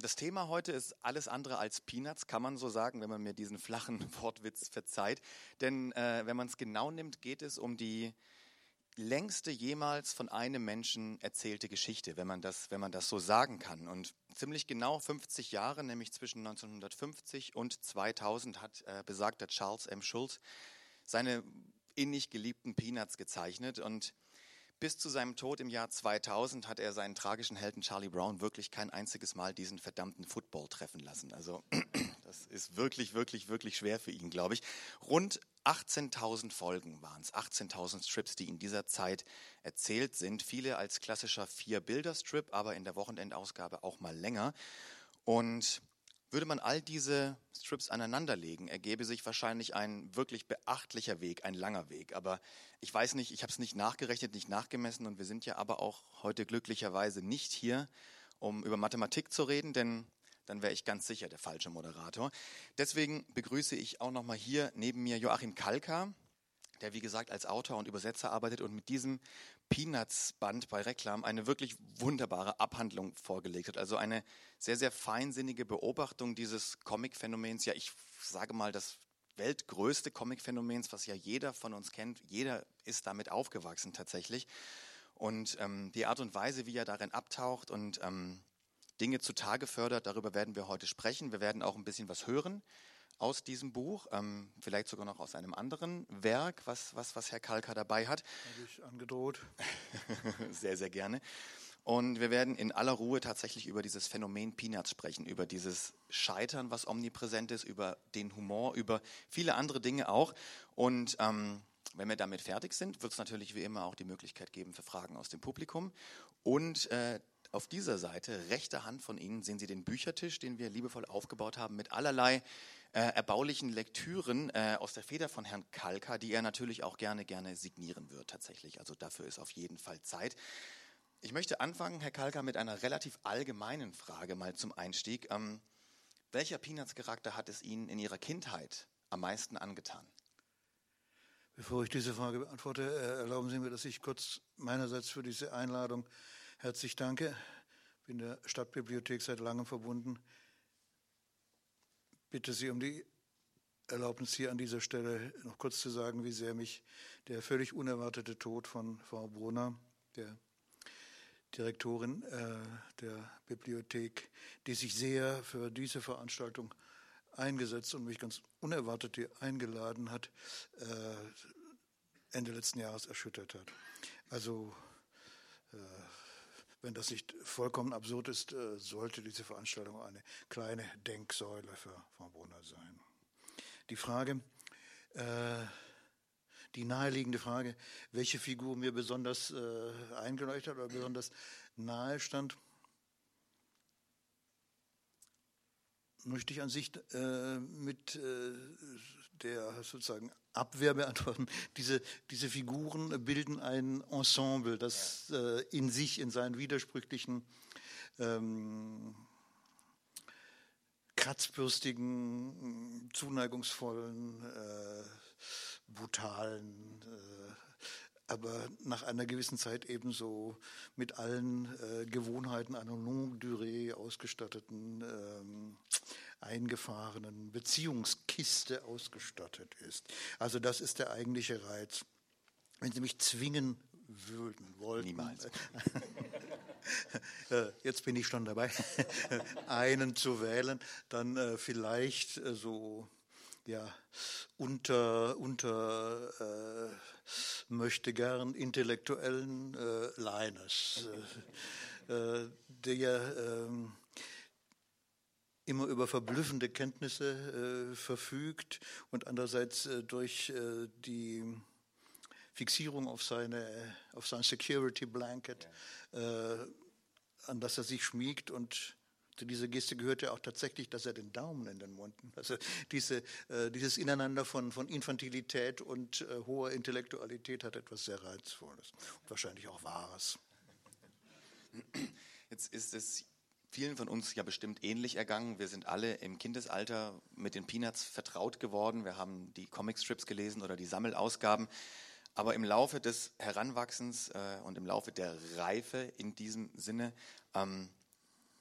Das Thema heute ist alles andere als Peanuts, kann man so sagen, wenn man mir diesen flachen Wortwitz verzeiht. Denn äh, wenn man es genau nimmt, geht es um die längste jemals von einem Menschen erzählte Geschichte, wenn man das, wenn man das so sagen kann. Und ziemlich genau 50 Jahre, nämlich zwischen 1950 und 2000, hat äh, besagter Charles M. Schulz seine innig geliebten Peanuts gezeichnet und bis zu seinem Tod im Jahr 2000 hat er seinen tragischen Helden Charlie Brown wirklich kein einziges Mal diesen verdammten Football treffen lassen. Also das ist wirklich, wirklich, wirklich schwer für ihn, glaube ich. Rund 18.000 Folgen waren es, 18.000 Strips, die in dieser Zeit erzählt sind. Viele als klassischer Vier-Bilder-Strip, aber in der Wochenendausgabe auch mal länger. Und würde man all diese Strips aneinanderlegen, ergebe sich wahrscheinlich ein wirklich beachtlicher Weg, ein langer Weg. Aber ich weiß nicht, ich habe es nicht nachgerechnet, nicht nachgemessen und wir sind ja aber auch heute glücklicherweise nicht hier, um über Mathematik zu reden, denn dann wäre ich ganz sicher der falsche Moderator. Deswegen begrüße ich auch nochmal hier neben mir Joachim Kalka, der wie gesagt als Autor und Übersetzer arbeitet und mit diesem Peanuts-Band bei Reklam eine wirklich wunderbare Abhandlung vorgelegt hat. Also eine sehr, sehr feinsinnige Beobachtung dieses Comic-Phänomens. Ja, ich sage mal, das weltgrößte Comic-Phänomens, was ja jeder von uns kennt. Jeder ist damit aufgewachsen tatsächlich. Und ähm, die Art und Weise, wie er darin abtaucht und ähm, Dinge zutage fördert, darüber werden wir heute sprechen. Wir werden auch ein bisschen was hören aus diesem Buch, ähm, vielleicht sogar noch aus einem anderen Werk, was, was, was Herr Kalka dabei hat. Habe ich angedroht. sehr, sehr gerne. Und wir werden in aller Ruhe tatsächlich über dieses Phänomen Peanuts sprechen, über dieses Scheitern, was omnipräsent ist, über den Humor, über viele andere Dinge auch. Und ähm, wenn wir damit fertig sind, wird es natürlich wie immer auch die Möglichkeit geben für Fragen aus dem Publikum. Und äh, auf dieser Seite, rechter Hand von Ihnen, sehen Sie den Büchertisch, den wir liebevoll aufgebaut haben mit allerlei äh, erbaulichen Lektüren äh, aus der Feder von Herrn Kalka, die er natürlich auch gerne, gerne signieren wird tatsächlich. Also dafür ist auf jeden Fall Zeit. Ich möchte anfangen, Herr Kalka, mit einer relativ allgemeinen Frage mal zum Einstieg. Ähm, welcher Peanuts-Charakter hat es Ihnen in Ihrer Kindheit am meisten angetan? Bevor ich diese Frage beantworte, äh, erlauben Sie mir, dass ich kurz meinerseits für diese Einladung herzlich danke. Ich bin der Stadtbibliothek seit langem verbunden bitte Sie um die Erlaubnis hier an dieser Stelle noch kurz zu sagen, wie sehr mich der völlig unerwartete Tod von Frau Brunner, der Direktorin äh, der Bibliothek, die sich sehr für diese Veranstaltung eingesetzt und mich ganz unerwartet hier eingeladen hat, äh, Ende letzten Jahres erschüttert hat. Also äh, wenn das nicht vollkommen absurd ist, äh, sollte diese Veranstaltung eine kleine Denksäule für Frau Brunner sein. Die Frage, äh, die naheliegende Frage, welche Figur mir besonders äh, eingeleuchtet oder besonders nahe stand, möchte ich an sich äh, mit äh, der sozusagen Abwehr beantworten. Diese, diese Figuren bilden ein Ensemble, das äh, in sich, in seinen widersprüchlichen, ähm, kratzbürstigen, zuneigungsvollen, äh, brutalen, äh, aber nach einer gewissen Zeit ebenso mit allen äh, Gewohnheiten einer longue durée ausgestatteten, ähm, eingefahrenen Beziehungskiste ausgestattet ist. Also das ist der eigentliche Reiz. Wenn Sie mich zwingen würden, wollten. Niemals. Äh, jetzt bin ich schon dabei, einen zu wählen, dann äh, vielleicht äh, so ja, unter, unter äh, möchte gern intellektuellen äh, Linus, äh, äh, der ähm, immer über verblüffende Kenntnisse äh, verfügt und andererseits äh, durch äh, die Fixierung auf seine auf sein Security Blanket, an das er sich schmiegt und zu dieser Geste gehört ja auch tatsächlich, dass er den Daumen in den Mund nimmt. Also diese, äh, dieses Ineinander von, von Infantilität und äh, hoher Intellektualität hat etwas sehr Reizvolles und wahrscheinlich auch Wahres. Jetzt ist es vielen von uns ja bestimmt ähnlich ergangen. Wir sind alle im Kindesalter mit den Peanuts vertraut geworden. Wir haben die Comicstrips gelesen oder die Sammelausgaben. Aber im Laufe des Heranwachsens äh, und im Laufe der Reife in diesem Sinne ähm,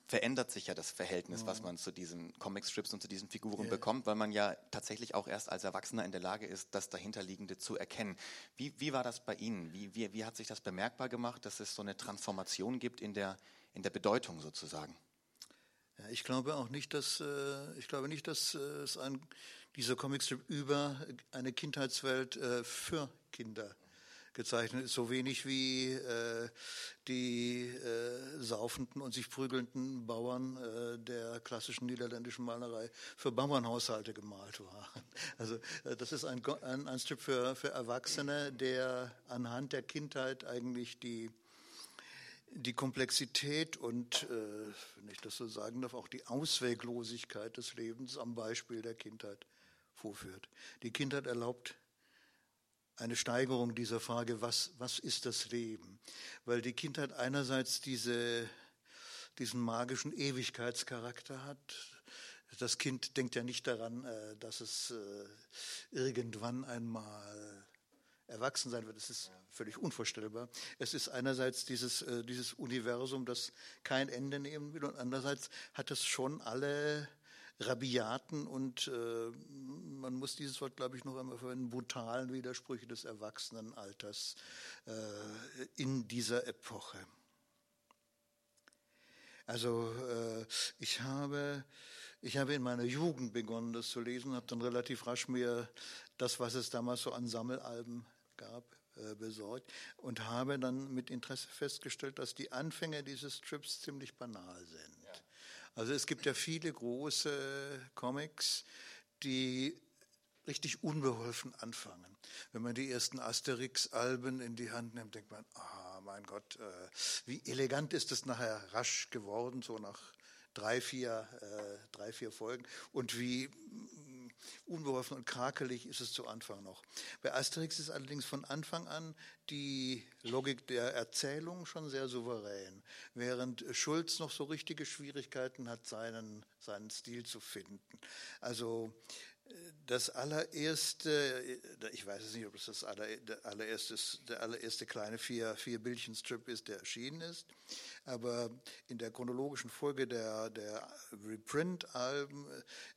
verändert sich ja das Verhältnis, was man zu diesen Comicstrips und zu diesen Figuren yeah. bekommt, weil man ja tatsächlich auch erst als Erwachsener in der Lage ist, das dahinterliegende zu erkennen. Wie, wie war das bei Ihnen? Wie, wie, wie hat sich das bemerkbar gemacht, dass es so eine Transformation gibt in der, in der Bedeutung sozusagen? Ja, ich glaube auch nicht, dass äh, ich glaube nicht, dass äh, es ein, dieser Comicstrip über eine Kindheitswelt äh, für Kinder gezeichnet ist, so wenig wie äh, die äh, saufenden und sich prügelnden Bauern äh, der klassischen niederländischen Malerei für Bauernhaushalte gemalt waren. Also äh, das ist ein, ein, ein Strip für, für Erwachsene, der anhand der Kindheit eigentlich die die Komplexität und, äh, wenn ich das so sagen darf, auch die Ausweglosigkeit des Lebens am Beispiel der Kindheit vorführt. Die Kindheit erlaubt eine Steigerung dieser Frage, was, was ist das Leben? Weil die Kindheit einerseits diese, diesen magischen Ewigkeitscharakter hat. Das Kind denkt ja nicht daran, äh, dass es äh, irgendwann einmal erwachsen sein wird. Das ist völlig unvorstellbar. Es ist einerseits dieses, äh, dieses Universum, das kein Ende nehmen will, und andererseits hat es schon alle rabiaten und äh, man muss dieses Wort, glaube ich, noch einmal verwenden, brutalen Widersprüche des Erwachsenenalters äh, in dieser Epoche. Also äh, ich habe ich habe in meiner Jugend begonnen, das zu lesen, habe dann relativ rasch mir das, was es damals so an Sammelalben gab, äh, besorgt und habe dann mit Interesse festgestellt, dass die Anfänge dieses Trips ziemlich banal sind. Also es gibt ja viele große Comics, die richtig unbeholfen anfangen. Wenn man die ersten Asterix-Alben in die Hand nimmt, denkt man, ah, mein Gott, äh, wie elegant ist es nachher rasch geworden, so nach drei, vier, äh, drei, vier Folgen und wie unbeholfen und krakelig ist es zu Anfang noch. Bei Asterix ist allerdings von Anfang an die Logik der Erzählung schon sehr souverän, während Schulz noch so richtige Schwierigkeiten hat, seinen, seinen Stil zu finden. Also das allererste, ich weiß es nicht, ob es das allererste, der allererste kleine vier, vier Bildchen-Strip ist, der erschienen ist, aber in der chronologischen Folge der, der Reprint-Alben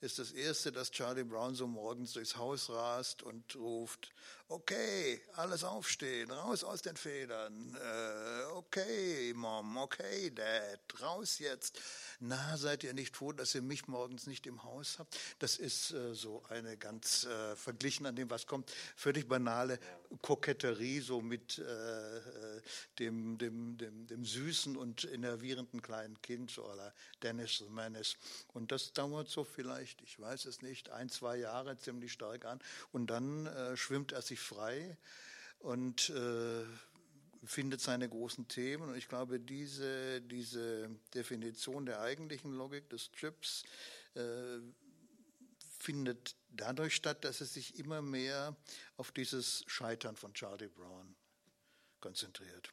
ist das erste, dass Charlie Brown so morgens durchs Haus rast und ruft, okay, alles aufstehen, raus aus den Federn, äh, okay, Mom, okay, Dad, raus jetzt. Na, seid ihr nicht froh, dass ihr mich morgens nicht im Haus habt? Das ist äh, so eine ganz äh, verglichen an dem, was kommt, völlig banale Koketterie, so mit äh, äh, dem, dem, dem, dem süßen und innervierenden kleinen Kind, aller Dennis the Menace. Und das dauert so vielleicht, ich weiß es nicht, ein, zwei Jahre ziemlich stark an. Und dann äh, schwimmt er sich frei und äh, findet seine großen Themen. Und ich glaube, diese, diese Definition der eigentlichen Logik des Trips äh, findet dadurch statt, dass es sich immer mehr auf dieses Scheitern von Charlie Brown konzentriert.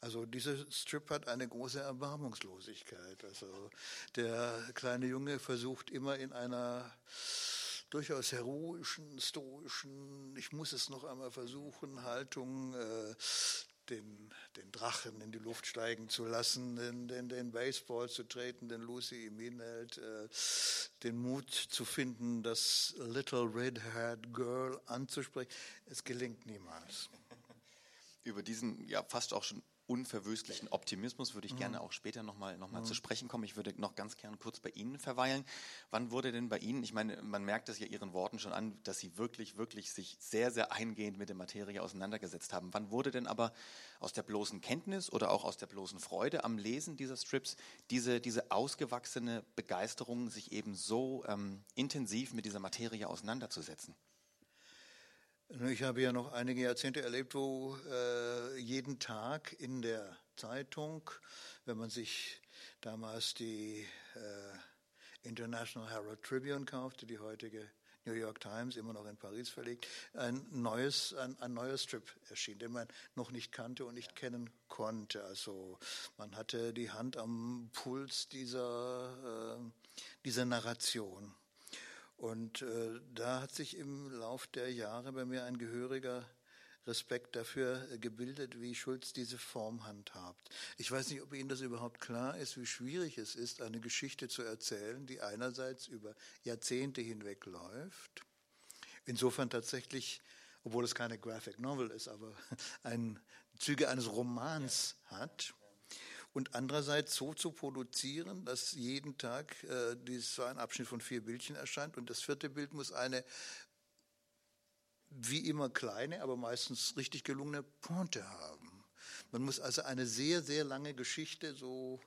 Also dieser Strip hat eine große Erbarmungslosigkeit. Also der kleine Junge versucht immer in einer durchaus heroischen, stoischen, ich muss es noch einmal versuchen, Haltung äh, den, den Drachen in die Luft steigen zu lassen, den, den, den Baseball zu treten, den Lucy ihm hinhält, äh, den Mut zu finden, das Little Red-Haired Girl anzusprechen. Es gelingt niemals. Über diesen ja fast auch schon unverwüstlichen Optimismus würde ich mhm. gerne auch später nochmal noch mal mhm. zu sprechen kommen. Ich würde noch ganz gern kurz bei Ihnen verweilen. Wann wurde denn bei Ihnen, ich meine, man merkt es ja Ihren Worten schon an, dass Sie wirklich, wirklich sich sehr, sehr eingehend mit der Materie auseinandergesetzt haben. Wann wurde denn aber aus der bloßen Kenntnis oder auch aus der bloßen Freude am Lesen dieser Strips diese, diese ausgewachsene Begeisterung, sich eben so ähm, intensiv mit dieser Materie auseinanderzusetzen? Ich habe ja noch einige Jahrzehnte erlebt, wo äh, jeden Tag in der Zeitung, wenn man sich damals die äh, International Herald Tribune kaufte, die heutige New York Times, immer noch in Paris verlegt, ein neues, ein, ein neuer Strip erschien, den man noch nicht kannte und nicht kennen konnte. Also man hatte die Hand am Puls dieser, äh, dieser Narration. Und äh, da hat sich im Lauf der Jahre bei mir ein gehöriger Respekt dafür gebildet, wie Schulz diese Form handhabt. Ich weiß nicht, ob Ihnen das überhaupt klar ist, wie schwierig es ist, eine Geschichte zu erzählen, die einerseits über Jahrzehnte hinweg läuft, insofern tatsächlich, obwohl es keine Graphic Novel ist, aber ein, Züge eines Romans hat und andererseits so zu produzieren, dass jeden Tag äh, so ein Abschnitt von vier Bildchen erscheint und das vierte Bild muss eine wie immer kleine, aber meistens richtig gelungene Pointe haben. Man muss also eine sehr, sehr lange Geschichte so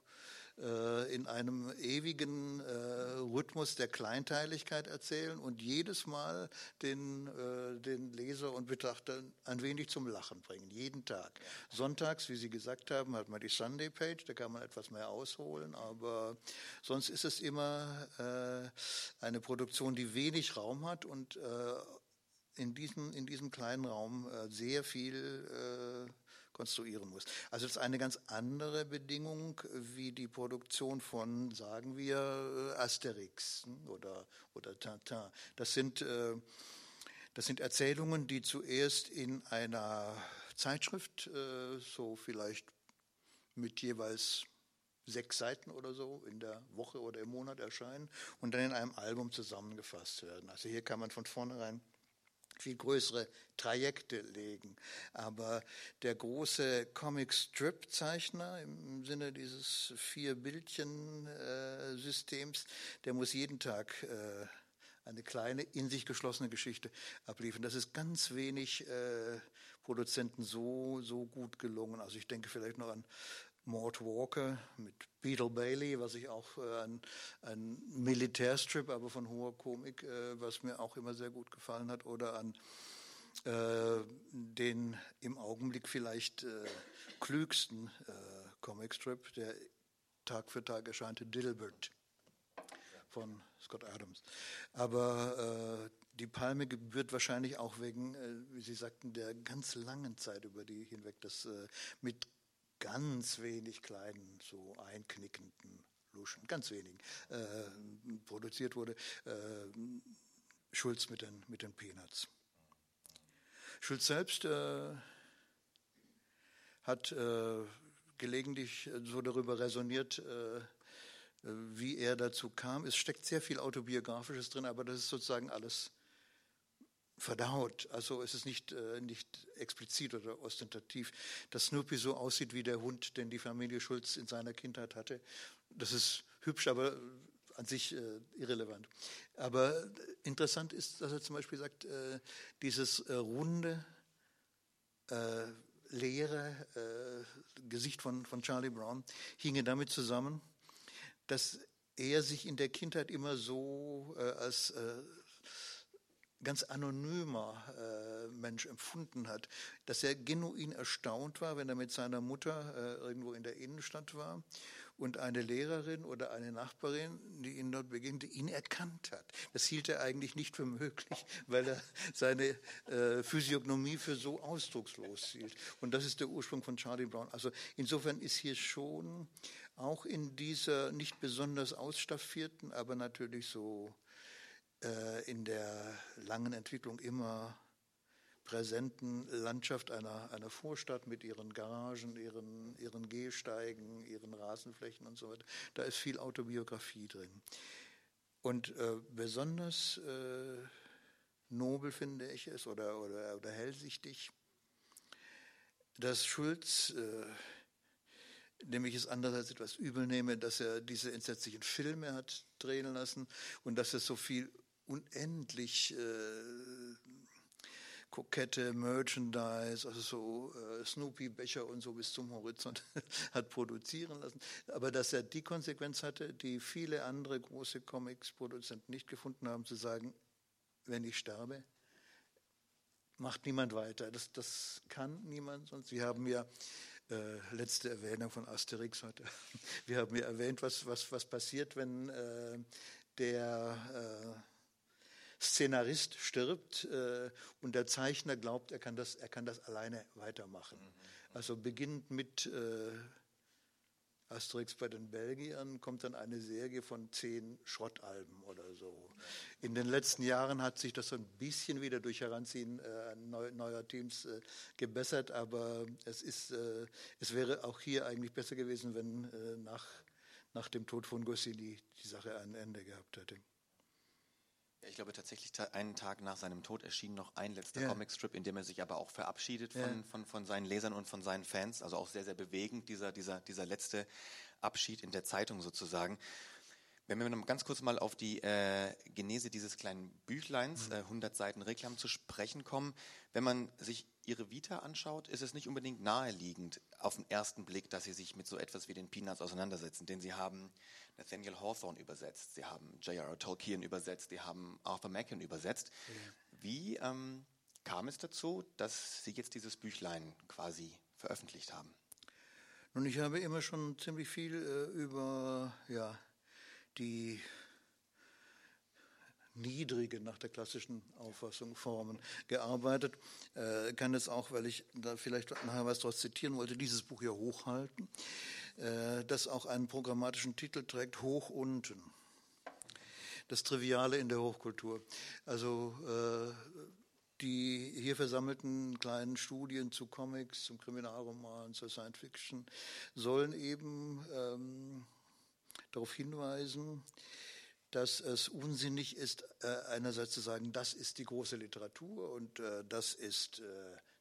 äh, in einem ewigen äh, Rhythmus der Kleinteiligkeit erzählen und jedes Mal den, äh, den Leser und Betrachter ein wenig zum Lachen bringen, jeden Tag. Sonntags, wie Sie gesagt haben, hat man die Sunday Page, da kann man etwas mehr ausholen, aber sonst ist es immer äh, eine Produktion, die wenig Raum hat und äh, in diesem, in diesem kleinen Raum sehr viel konstruieren muss. Also das ist eine ganz andere Bedingung wie die Produktion von, sagen wir, äh, Asterix hm, oder, oder Tintin. Das sind, das sind Erzählungen, die zuerst in einer Zeitschrift, so vielleicht mit jeweils sechs Seiten oder so in der Woche oder im Monat erscheinen und dann in einem Album zusammengefasst werden. Also hier kann man von vornherein viel größere Trajekte legen. Aber der große Comic-Strip-Zeichner im Sinne dieses Vier-Bildchen-Systems, der muss jeden Tag äh, eine kleine, in sich geschlossene Geschichte abliefern. Das ist ganz wenig äh, Produzenten so, so gut gelungen. Also ich denke vielleicht noch an Mort Walker mit Beetle Bailey, was ich auch äh, ein, ein Militärstrip, aber von hoher Komik, äh, was mir auch immer sehr gut gefallen hat, oder an äh, den im Augenblick vielleicht äh, klügsten äh, Comicstrip, der Tag für Tag erscheinte, Dilbert von Scott Adams. Aber äh, die Palme gebührt wahrscheinlich auch wegen, wie Sie sagten, der ganz langen Zeit, über die hinweg das mit ganz wenig kleinen, so einknickenden Luschen, ganz wenigen, äh, produziert wurde. Äh, Schulz mit den, mit den Peanuts. Schulz selbst äh, hat äh, gelegentlich so darüber resoniert, äh, wie er dazu kam. Es steckt sehr viel Autobiografisches drin, aber das ist sozusagen alles verdaut. Also es ist nicht, äh, nicht explizit oder ostentativ, dass Snoopy so aussieht wie der Hund, den die Familie Schulz in seiner Kindheit hatte. Das ist hübsch, aber an sich äh, irrelevant. Aber interessant ist, dass er zum Beispiel sagt, äh, dieses äh, runde, äh, leere äh, Gesicht von, von Charlie Brown hinge damit zusammen, dass er sich in der Kindheit immer so äh, als ganz anonymer äh, Mensch empfunden hat, dass er genuin erstaunt war, wenn er mit seiner Mutter äh, irgendwo in der Innenstadt war und eine Lehrerin oder eine Nachbarin, die ihn dort begegnete, ihn erkannt hat. Das hielt er eigentlich nicht für möglich, weil er seine äh, Physiognomie für so ausdruckslos hielt. Und das ist der Ursprung von Charlie Brown. Also insofern ist hier schon auch in dieser nicht besonders ausstaffierten, aber natürlich so in der langen Entwicklung immer präsenten Landschaft einer, einer Vorstadt mit ihren Garagen, ihren, ihren Gehsteigen, ihren Rasenflächen und so weiter. Da ist viel Autobiografie drin. Und äh, besonders äh, nobel finde ich es oder, oder, oder hellsichtig, dass Schulz, äh, dem es andererseits etwas übel nehme, dass er diese entsetzlichen Filme hat drehen lassen und dass er so viel unendlich äh, kokette Merchandise, also so äh, Snoopy-Becher und so bis zum Horizont hat produzieren lassen. Aber dass er die Konsequenz hatte, die viele andere große Comics-Produzenten nicht gefunden haben, zu sagen, wenn ich sterbe, macht niemand weiter. Das, das kann niemand sonst. Wir haben ja äh, letzte Erwähnung von Asterix heute. Wir haben ja erwähnt, was, was, was passiert, wenn äh, der äh, Szenarist stirbt äh, und der Zeichner glaubt, er kann das, er kann das alleine weitermachen. Mhm. Also beginnt mit äh, Asterix bei den Belgiern kommt dann eine Serie von zehn Schrottalben oder so. In den letzten Jahren hat sich das so ein bisschen wieder durch Heranziehen äh, neuer Teams äh, gebessert, aber es, ist, äh, es wäre auch hier eigentlich besser gewesen, wenn äh, nach, nach dem Tod von Goscinny die Sache ein Ende gehabt hätte. Ich glaube tatsächlich, einen Tag nach seinem Tod erschien noch ein letzter ja. Comicstrip, in dem er sich aber auch verabschiedet von, ja. von, von seinen Lesern und von seinen Fans. Also auch sehr, sehr bewegend, dieser, dieser, dieser letzte Abschied in der Zeitung sozusagen. Wenn wir noch ganz kurz mal auf die äh, Genese dieses kleinen Büchleins, mhm. äh, 100 Seiten Reklam zu sprechen kommen. Wenn man sich Ihre Vita anschaut, ist es nicht unbedingt naheliegend auf den ersten Blick, dass Sie sich mit so etwas wie den Peanuts auseinandersetzen, denn Sie haben Nathaniel Hawthorne übersetzt, Sie haben J.R.R. Tolkien übersetzt, Sie haben Arthur Machen übersetzt. Mhm. Wie ähm, kam es dazu, dass Sie jetzt dieses Büchlein quasi veröffentlicht haben? Nun, ich habe immer schon ziemlich viel äh, über ja, die niedrigen, nach der klassischen Auffassung, Formen gearbeitet. Äh, kann jetzt auch, weil ich da vielleicht nachher was daraus zitieren wollte, dieses Buch hier hochhalten, äh, das auch einen programmatischen Titel trägt, Hoch unten. Das Triviale in der Hochkultur. Also äh, die hier versammelten kleinen Studien zu Comics, zum Kriminalroman, zur Science Fiction sollen eben ähm, darauf hinweisen, dass es unsinnig ist, äh, einerseits zu sagen, das ist die große Literatur und äh, das ist äh,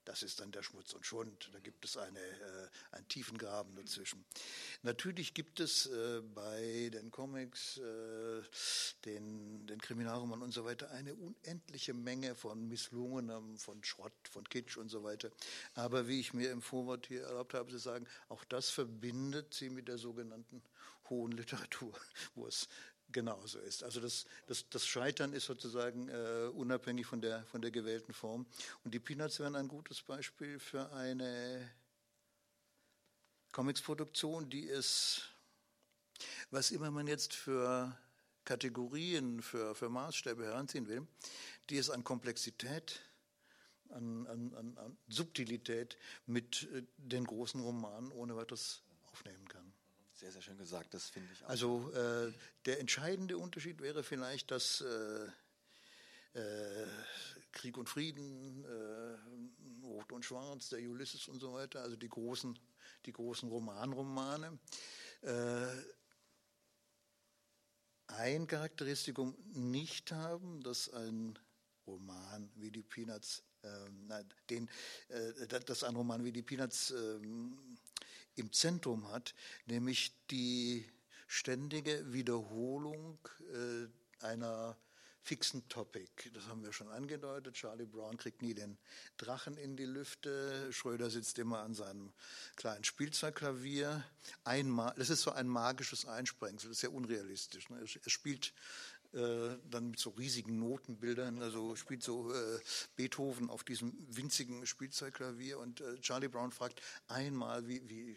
das ist dann der Schmutz und Schund. Da gibt es eine, einen tiefen Graben dazwischen. Natürlich gibt es bei den Comics, den, den Kriminalromanen und so weiter eine unendliche Menge von Misslungenem, von Schrott, von Kitsch und so weiter. Aber wie ich mir im Vorwort hier erlaubt habe zu sagen, auch das verbindet sie mit der sogenannten hohen Literatur, wo es genauso ist. Also das, das, das Scheitern ist sozusagen äh, unabhängig von der, von der gewählten Form. Und die Peanuts wären ein gutes Beispiel für eine Comicsproduktion, die es, was immer man jetzt für Kategorien, für, für Maßstäbe heranziehen will, die es an Komplexität, an, an, an Subtilität mit äh, den großen Romanen ohne weiteres aufnehmen kann. Sehr, sehr schön gesagt, das finde ich auch. Also äh, der entscheidende Unterschied wäre vielleicht, dass äh, äh, Krieg und Frieden, äh, Rot und Schwarz, der Ulysses und so weiter, also die großen, die großen Romanromane, äh, ein Charakteristikum nicht haben, dass ein Roman wie die Peanuts, ähm, den, äh, dass ein Roman wie die Peanuts ähm, im Zentrum hat, nämlich die ständige Wiederholung äh, einer fixen Topic. Das haben wir schon angedeutet. Charlie Brown kriegt nie den Drachen in die Lüfte. Schröder sitzt immer an seinem kleinen Spielzeugklavier. Einmal, das ist so ein magisches Einsprengsel. Das ist ja unrealistisch. Ne? Er spielt äh, dann mit so riesigen Notenbildern, also spielt so äh, Beethoven auf diesem winzigen Spielzeugklavier und äh, Charlie Brown fragt einmal, wie, wie,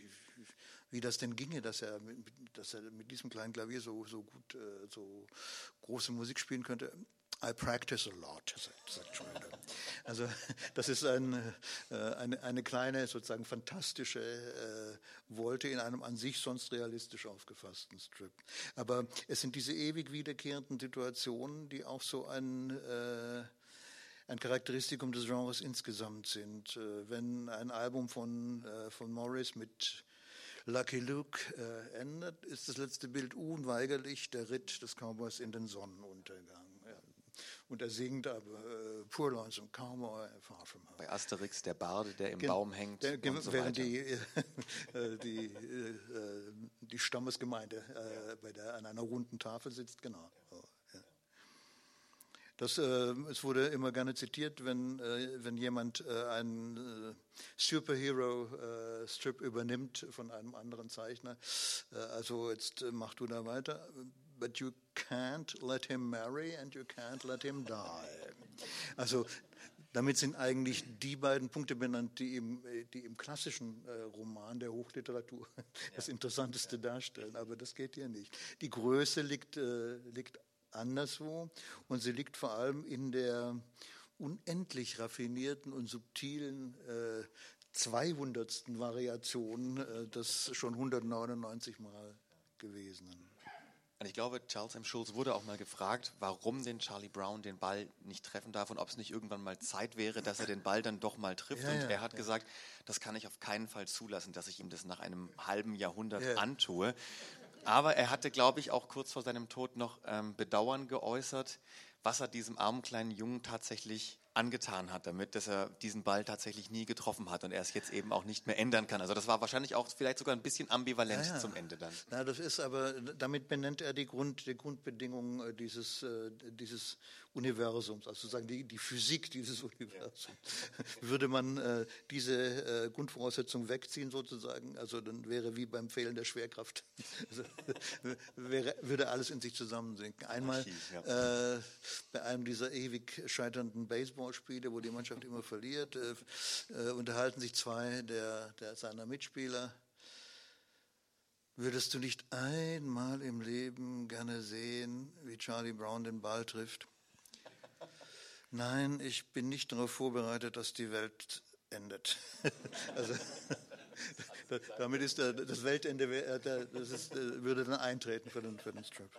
wie das denn ginge, dass er, mit, dass er mit diesem kleinen Klavier so, so gut, äh, so große Musik spielen könnte. I practice a lot, sagt, Schröder. Also das ist ein, äh, eine, eine kleine, sozusagen fantastische äh, Wolte in einem an sich sonst realistisch aufgefassten Strip. Aber es sind diese ewig wiederkehrenden Situationen, die auch so ein... Äh, ein Charakteristikum des Genres insgesamt sind. Äh, wenn ein Album von, äh, von Morris mit Lucky Luke endet, ist das letzte Bild unweigerlich der Ritt des Cowboys in den Sonnenuntergang. Und er singt aber äh, Poor Lonesome Cowboy, Far From Home. Bei Asterix der Barde, der im Gen Baum hängt. Der, und so während die, äh, die, äh, die Stammesgemeinde äh, bei der, an einer runden Tafel sitzt, genau. Das, äh, es wurde immer gerne zitiert, wenn, äh, wenn jemand äh, einen äh, Superhero-Strip äh, übernimmt von einem anderen Zeichner. Also jetzt mach du da weiter. But you can't let him marry and you can't let him die. Also damit sind eigentlich die beiden Punkte benannt, die im, die im klassischen Roman der Hochliteratur das Interessanteste darstellen. Aber das geht hier nicht. Die Größe liegt, liegt anderswo und sie liegt vor allem in der unendlich raffinierten und subtilen äh, 200. Variation äh, des schon 199 Mal gewesenen. Und ich glaube, Charles M. Schulz wurde auch mal gefragt, warum denn Charlie Brown den Ball nicht treffen darf und ob es nicht irgendwann mal Zeit wäre, dass er den Ball dann doch mal trifft. Ja, und ja, er hat ja. gesagt, das kann ich auf keinen Fall zulassen, dass ich ihm das nach einem halben Jahrhundert antue. Aber er hatte, glaube ich, auch kurz vor seinem Tod noch ähm, Bedauern geäußert, was er diesem armen kleinen Jungen tatsächlich angetan hat damit, dass er diesen Ball tatsächlich nie getroffen hat und er es jetzt eben auch nicht mehr ändern kann. Also das war wahrscheinlich auch vielleicht sogar ein bisschen ambivalent ja, ja. zum Ende dann. Na, das ist aber, damit benennt er die, Grund, die Grundbedingungen äh, dieses, äh, dieses Universums, also sozusagen die, die Physik dieses Universums. Würde man äh, diese äh, Grundvoraussetzung wegziehen sozusagen, also dann wäre wie beim Fehlen der Schwerkraft, also, wäre, würde alles in sich zusammensinken. Einmal Archiv, ja. äh, bei einem dieser ewig scheiternden Baseballspiele, wo die Mannschaft immer verliert, äh, äh, unterhalten sich zwei der, der seiner Mitspieler. Würdest du nicht einmal im Leben gerne sehen, wie Charlie Brown den Ball trifft? Nein, ich bin nicht darauf vorbereitet, dass die Welt endet. also, damit ist das Weltende, äh, das ist, äh, würde dann eintreten für den, für den Strip.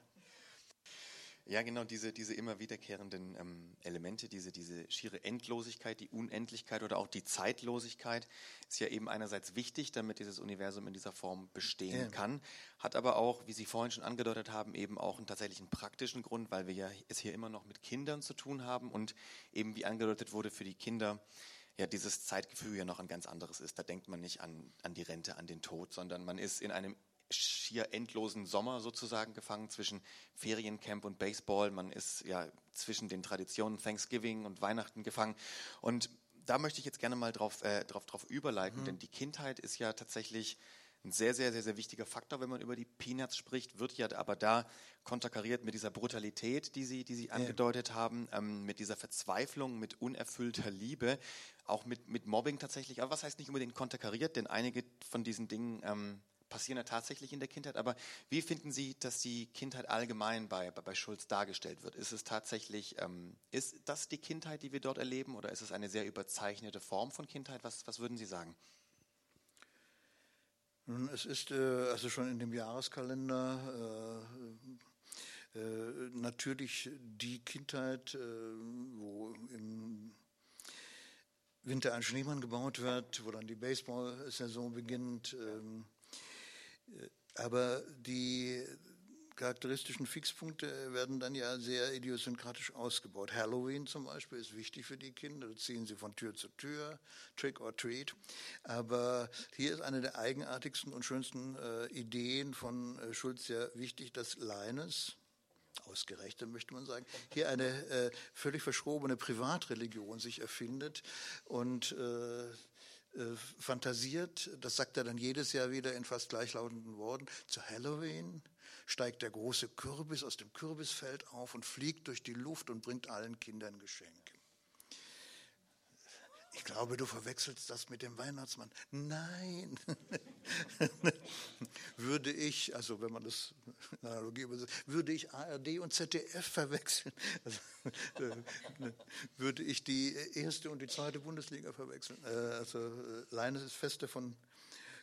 Ja, genau, diese, diese immer wiederkehrenden ähm, Elemente, diese, diese schiere Endlosigkeit, die Unendlichkeit oder auch die Zeitlosigkeit ist ja eben einerseits wichtig, damit dieses Universum in dieser Form bestehen ja. kann, hat aber auch, wie Sie vorhin schon angedeutet haben, eben auch einen tatsächlichen praktischen Grund, weil wir ja es hier immer noch mit Kindern zu tun haben und eben wie angedeutet wurde, für die Kinder ja dieses Zeitgefühl ja noch ein ganz anderes ist. Da denkt man nicht an, an die Rente, an den Tod, sondern man ist in einem schier endlosen Sommer sozusagen gefangen zwischen Feriencamp und Baseball. Man ist ja zwischen den Traditionen Thanksgiving und Weihnachten gefangen. Und da möchte ich jetzt gerne mal drauf, äh, drauf, drauf überleiten, mhm. denn die Kindheit ist ja tatsächlich ein sehr, sehr, sehr, sehr wichtiger Faktor, wenn man über die Peanuts spricht, wird ja aber da konterkariert mit dieser Brutalität, die Sie, die Sie angedeutet ja. haben, ähm, mit dieser Verzweiflung, mit unerfüllter Liebe, auch mit, mit Mobbing tatsächlich. Aber was heißt nicht unbedingt konterkariert, denn einige von diesen Dingen ähm, passieren ja tatsächlich in der Kindheit. Aber wie finden Sie, dass die Kindheit allgemein bei, bei Schulz dargestellt wird? Ist es tatsächlich, ähm, ist das die Kindheit, die wir dort erleben, oder ist es eine sehr überzeichnete Form von Kindheit? Was, was würden Sie sagen? Nun, es ist äh, also schon in dem Jahreskalender äh, äh, natürlich die Kindheit, äh, wo im Winter ein Schneemann gebaut wird, wo dann die Baseball-Saison beginnt. Ähm, aber die charakteristischen Fixpunkte werden dann ja sehr idiosynkratisch ausgebaut. Halloween zum Beispiel ist wichtig für die Kinder, da ziehen sie von Tür zu Tür, Trick or Treat. Aber hier ist eine der eigenartigsten und schönsten äh, Ideen von äh, Schulz ja wichtig, dass Leines, ausgerechnet möchte man sagen, hier eine äh, völlig verschrobene Privatreligion sich erfindet und äh, fantasiert, das sagt er dann jedes Jahr wieder in fast gleichlautenden Worten, zu Halloween steigt der große Kürbis aus dem Kürbisfeld auf und fliegt durch die Luft und bringt allen Kindern Geschenke. Ich glaube, du verwechselst das mit dem Weihnachtsmann. Nein. würde ich, also wenn man das in Analogie übersetzt, würde ich ARD und ZDF verwechseln, also, äh, würde ich die erste und die zweite Bundesliga verwechseln. Äh, also äh, Leines ist fest davon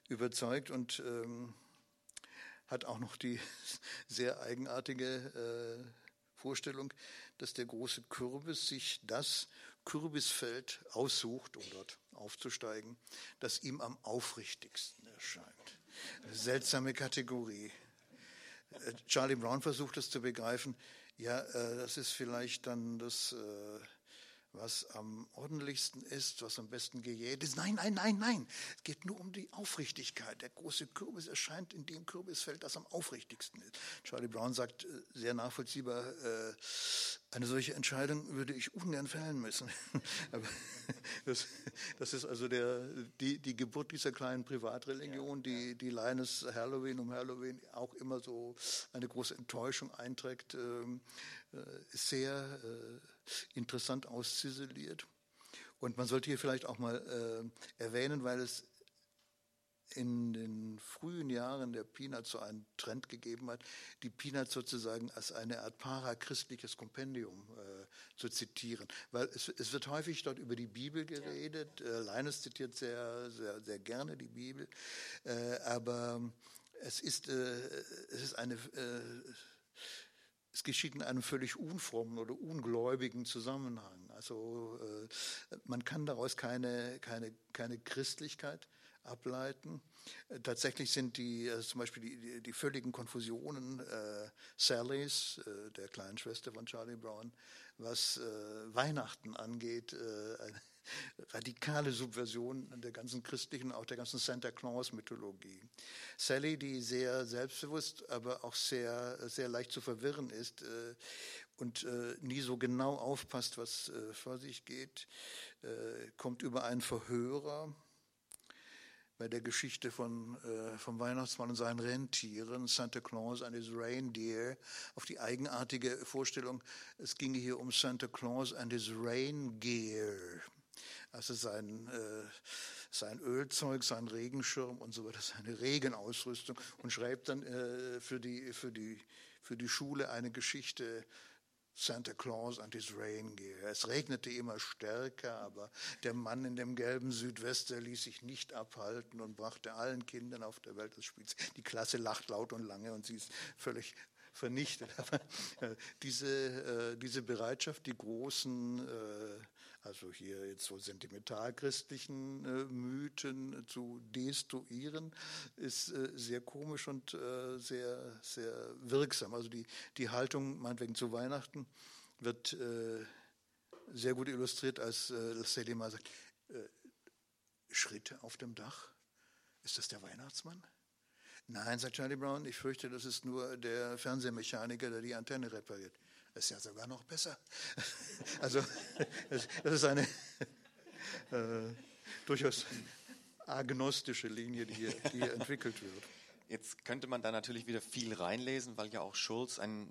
überzeugt und ähm, hat auch noch die sehr eigenartige äh, Vorstellung, dass der große Kürbis sich das Kürbisfeld aussucht, um dort aufzusteigen, das ihm am aufrichtigsten erscheint. Eine seltsame Kategorie. Äh, Charlie Brown versucht es zu begreifen. Ja, äh, das ist vielleicht dann das äh, was am ordentlichsten ist, was am besten gejäht ist. Nein, nein, nein, nein. Es geht nur um die Aufrichtigkeit. Der große Kürbis erscheint in dem Kürbisfeld, das am aufrichtigsten ist. Charlie Brown sagt äh, sehr nachvollziehbar, äh, eine solche Entscheidung würde ich ungern fällen müssen. Aber das, das, ist also der, die, die Geburt dieser kleinen Privatreligion, die, die Linus Halloween um Halloween auch immer so eine große Enttäuschung einträgt, ähm, äh, sehr interessant ausziseliert. Und man sollte hier vielleicht auch mal äh, erwähnen, weil es in den frühen Jahren der Peanuts so einen Trend gegeben hat, die Peanuts sozusagen als eine Art parachristliches Kompendium äh, zu zitieren. Weil es, es, wird häufig dort über die Bibel geredet. Ja. Äh, Linus zitiert sehr, sehr, sehr gerne die Bibel. Äh, aber es ist, äh, es ist eine äh, es geschieht in einem völlig unfrommen oder ungläubigen Zusammenhang. Also äh, man kann daraus keine, keine, keine Christlichkeit ableiten. Äh, tatsächlich sind die, also zum Beispiel die, die, die völligen Konfusionen äh, Sallys, äh, der kleinen Schwester von Charlie Brown, was äh, Weihnachten angeht, äh, eine radikale Subversion der ganzen christlichen, auch der ganzen Santa Claus-Mythologie. Sally, die sehr selbstbewusst, aber auch sehr, sehr leicht zu verwirren ist äh, und äh, nie so genau aufpasst, was äh, vor sich geht, kommt über einen Verhörer bei der Geschichte von, vom Weihnachtsmann und seinen Rentieren, Santa Claus and his Reindeer, auf die eigenartige Vorstellung, es ginge hier um Santa Claus and his Reingear also sein, äh, sein Ölzeug, sein Regenschirm und so weiter, seine Regenausrüstung und schreibt dann äh, für, die, für, die, für die Schule eine Geschichte Santa Claus and his Reingear. Es regnete immer stärker, aber der Mann in dem gelben Südwester ließ sich nicht abhalten und brachte allen Kindern auf der Welt das Spiel. Die Klasse lacht laut und lange und sie ist völlig vernichtet. Aber äh, diese, äh, diese Bereitschaft, die großen äh, also hier jetzt so sentimentalchristlichen äh, Mythen zu destruieren, ist äh, sehr komisch und äh, sehr, sehr wirksam. Also die, die Haltung, meinetwegen zu Weihnachten, wird äh, sehr gut illustriert, als äh, Sadie mal sagt, äh, Schritte auf dem Dach, ist das der Weihnachtsmann? Nein, sagt Charlie Brown, ich fürchte, das ist nur der Fernsehmechaniker, der die Antenne repariert. Das ist ja sogar noch besser. Also das ist eine äh, durchaus agnostische Linie, die hier, die hier entwickelt wird. Jetzt könnte man da natürlich wieder viel reinlesen, weil ja auch Schulz ein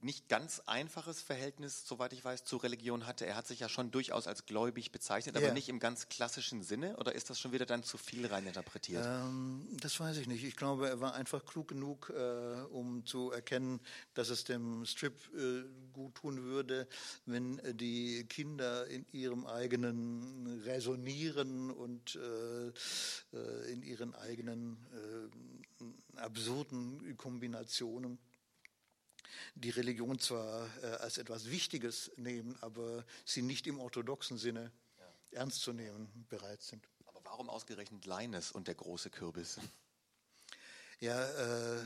nicht ganz einfaches Verhältnis, soweit ich weiß, zur Religion hatte. Er hat sich ja schon durchaus als gläubig bezeichnet, aber ja. nicht im ganz klassischen Sinne. Oder ist das schon wieder dann zu viel reininterpretiert? Ähm, das weiß ich nicht. Ich glaube, er war einfach klug genug, äh, um zu erkennen, dass es dem Strip äh, gut tun würde, wenn die Kinder in ihrem eigenen Resonieren und äh, äh in ihren eigenen äh, absurden Kombinationen die Religion zwar äh, als etwas Wichtiges nehmen, aber sie nicht im orthodoxen Sinne ja. ernst zu nehmen bereit sind. Aber warum ausgerechnet Leines und der große Kürbis? Ja, äh,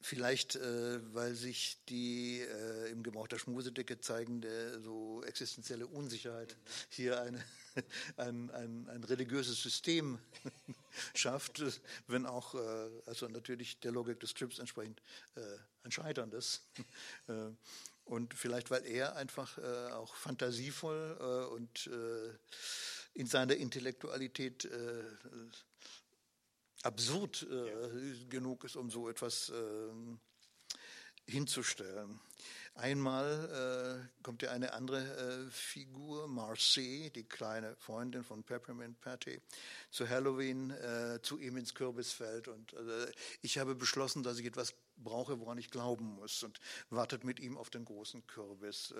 Vielleicht, äh, weil sich die äh, im Gebrauch der Schmusedecke zeigende so existenzielle Unsicherheit hier eine, ein, ein, ein religiöses System schafft, wenn auch, äh, also natürlich der Logik des Strips entsprechend äh, ein scheiterndes. Äh, und vielleicht, weil er einfach äh, auch fantasievoll und in seiner Intellektualität absurd äh, genug ist, um so etwas äh, hinzustellen. Einmal äh, kommt ja eine andere äh, Figur, Marcy, die kleine Freundin von Peppermint Patty, zu Halloween äh, zu ihm ins Kürbisfeld. Und äh, ich habe beschlossen, dass ich etwas brauche, woran ich glauben muss und wartet mit ihm auf den großen Kürbis.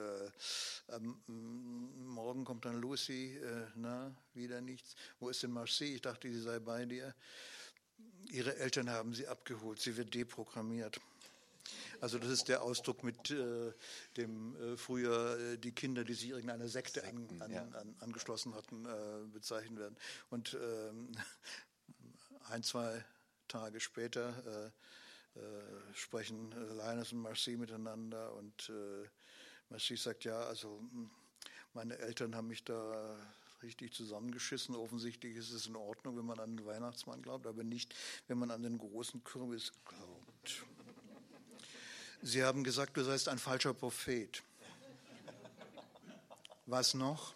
Ähm, morgen kommt dann Lucy, na, wieder nichts. Wo ist denn Marcy? Ich dachte, sie sei bei dir. Ihre Eltern haben sie abgeholt, sie wird deprogrammiert. Also das ist der Ausdruck, mit äh, dem äh, früher äh, die Kinder, die sich irgendeiner Sekte an, an, an, angeschlossen hatten, äh, bezeichnet werden. Und ähm, ein, zwei Tage später äh, äh, sprechen Linus und Marcy miteinander und Marcy sagt, ja, also hm, meine Eltern haben mich da richtig zusammengeschissen. Offensichtlich ist es in Ordnung, wenn man an den Weihnachtsmann glaubt, aber nicht, wenn man an den großen Kürbis glaubt. Sie haben gesagt, du seist ein falscher Prophet. Was noch?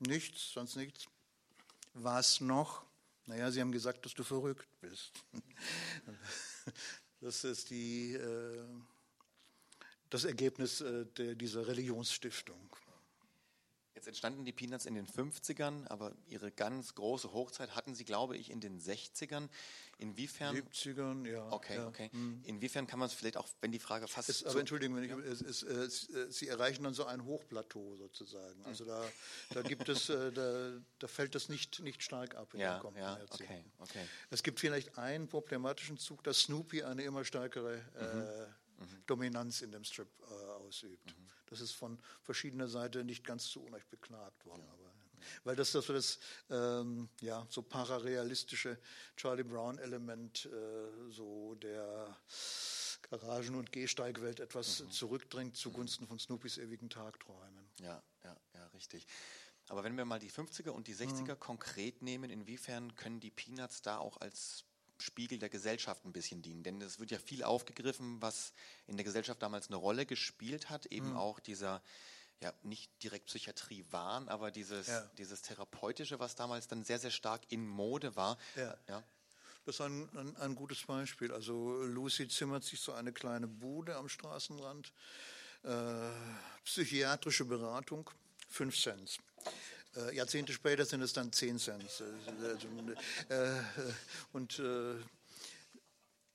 Nichts, sonst nichts. Was noch? Naja, Sie haben gesagt, dass du verrückt bist. Das ist die, äh, das Ergebnis äh, dieser Religionsstiftung. Jetzt entstanden die Peanuts in den 50ern, aber ihre ganz große Hochzeit hatten sie, glaube ich, in den 60ern. Inwiefern? 70ern, ja. Okay, ja. okay. Inwiefern kann man es vielleicht auch, wenn die Frage fast. Es, aber Entschuldigung, wenn ich, es, es, es, Sie erreichen dann so ein Hochplateau sozusagen. Also da, da gibt es, äh, da, da fällt das nicht, nicht stark ab in ja, den kommenden ja, Jahrzehnten. okay, okay. Es gibt vielleicht einen problematischen Zug, dass Snoopy eine immer stärkere äh, Dominanz in dem Strip äh, ausübt. Das ist von verschiedener Seite nicht ganz zu Unrecht beklagt worden. Aber, weil das, das, das ähm, ja, so pararealistische Charlie Brown-Element äh, so der Garagen- und Gehsteigwelt etwas zurückdrängt zugunsten von Snoopys ewigen Tagträumen. Ja, ja, ja, richtig. Aber wenn wir mal die 50er und die 60er konkret nehmen, inwiefern können die Peanuts da auch als Spiegel der Gesellschaft ein bisschen dienen? Denn es wird ja viel aufgegriffen, was in der Gesellschaft damals eine Rolle gespielt hat, eben auch dieser ja, nicht direkt Psychiatrie waren, aber dieses, Ja. dieses Therapeutische, was damals dann sehr, sehr stark in Mode war. Ja. ja. Das ist ein, ein, ein gutes Beispiel. Also Lucy zimmert sich so eine kleine Bude am Straßenrand. Äh, psychiatrische Beratung, 5 Cent. Äh, Jahrzehnte später sind es dann 10 Cent. Äh, also, äh, und äh,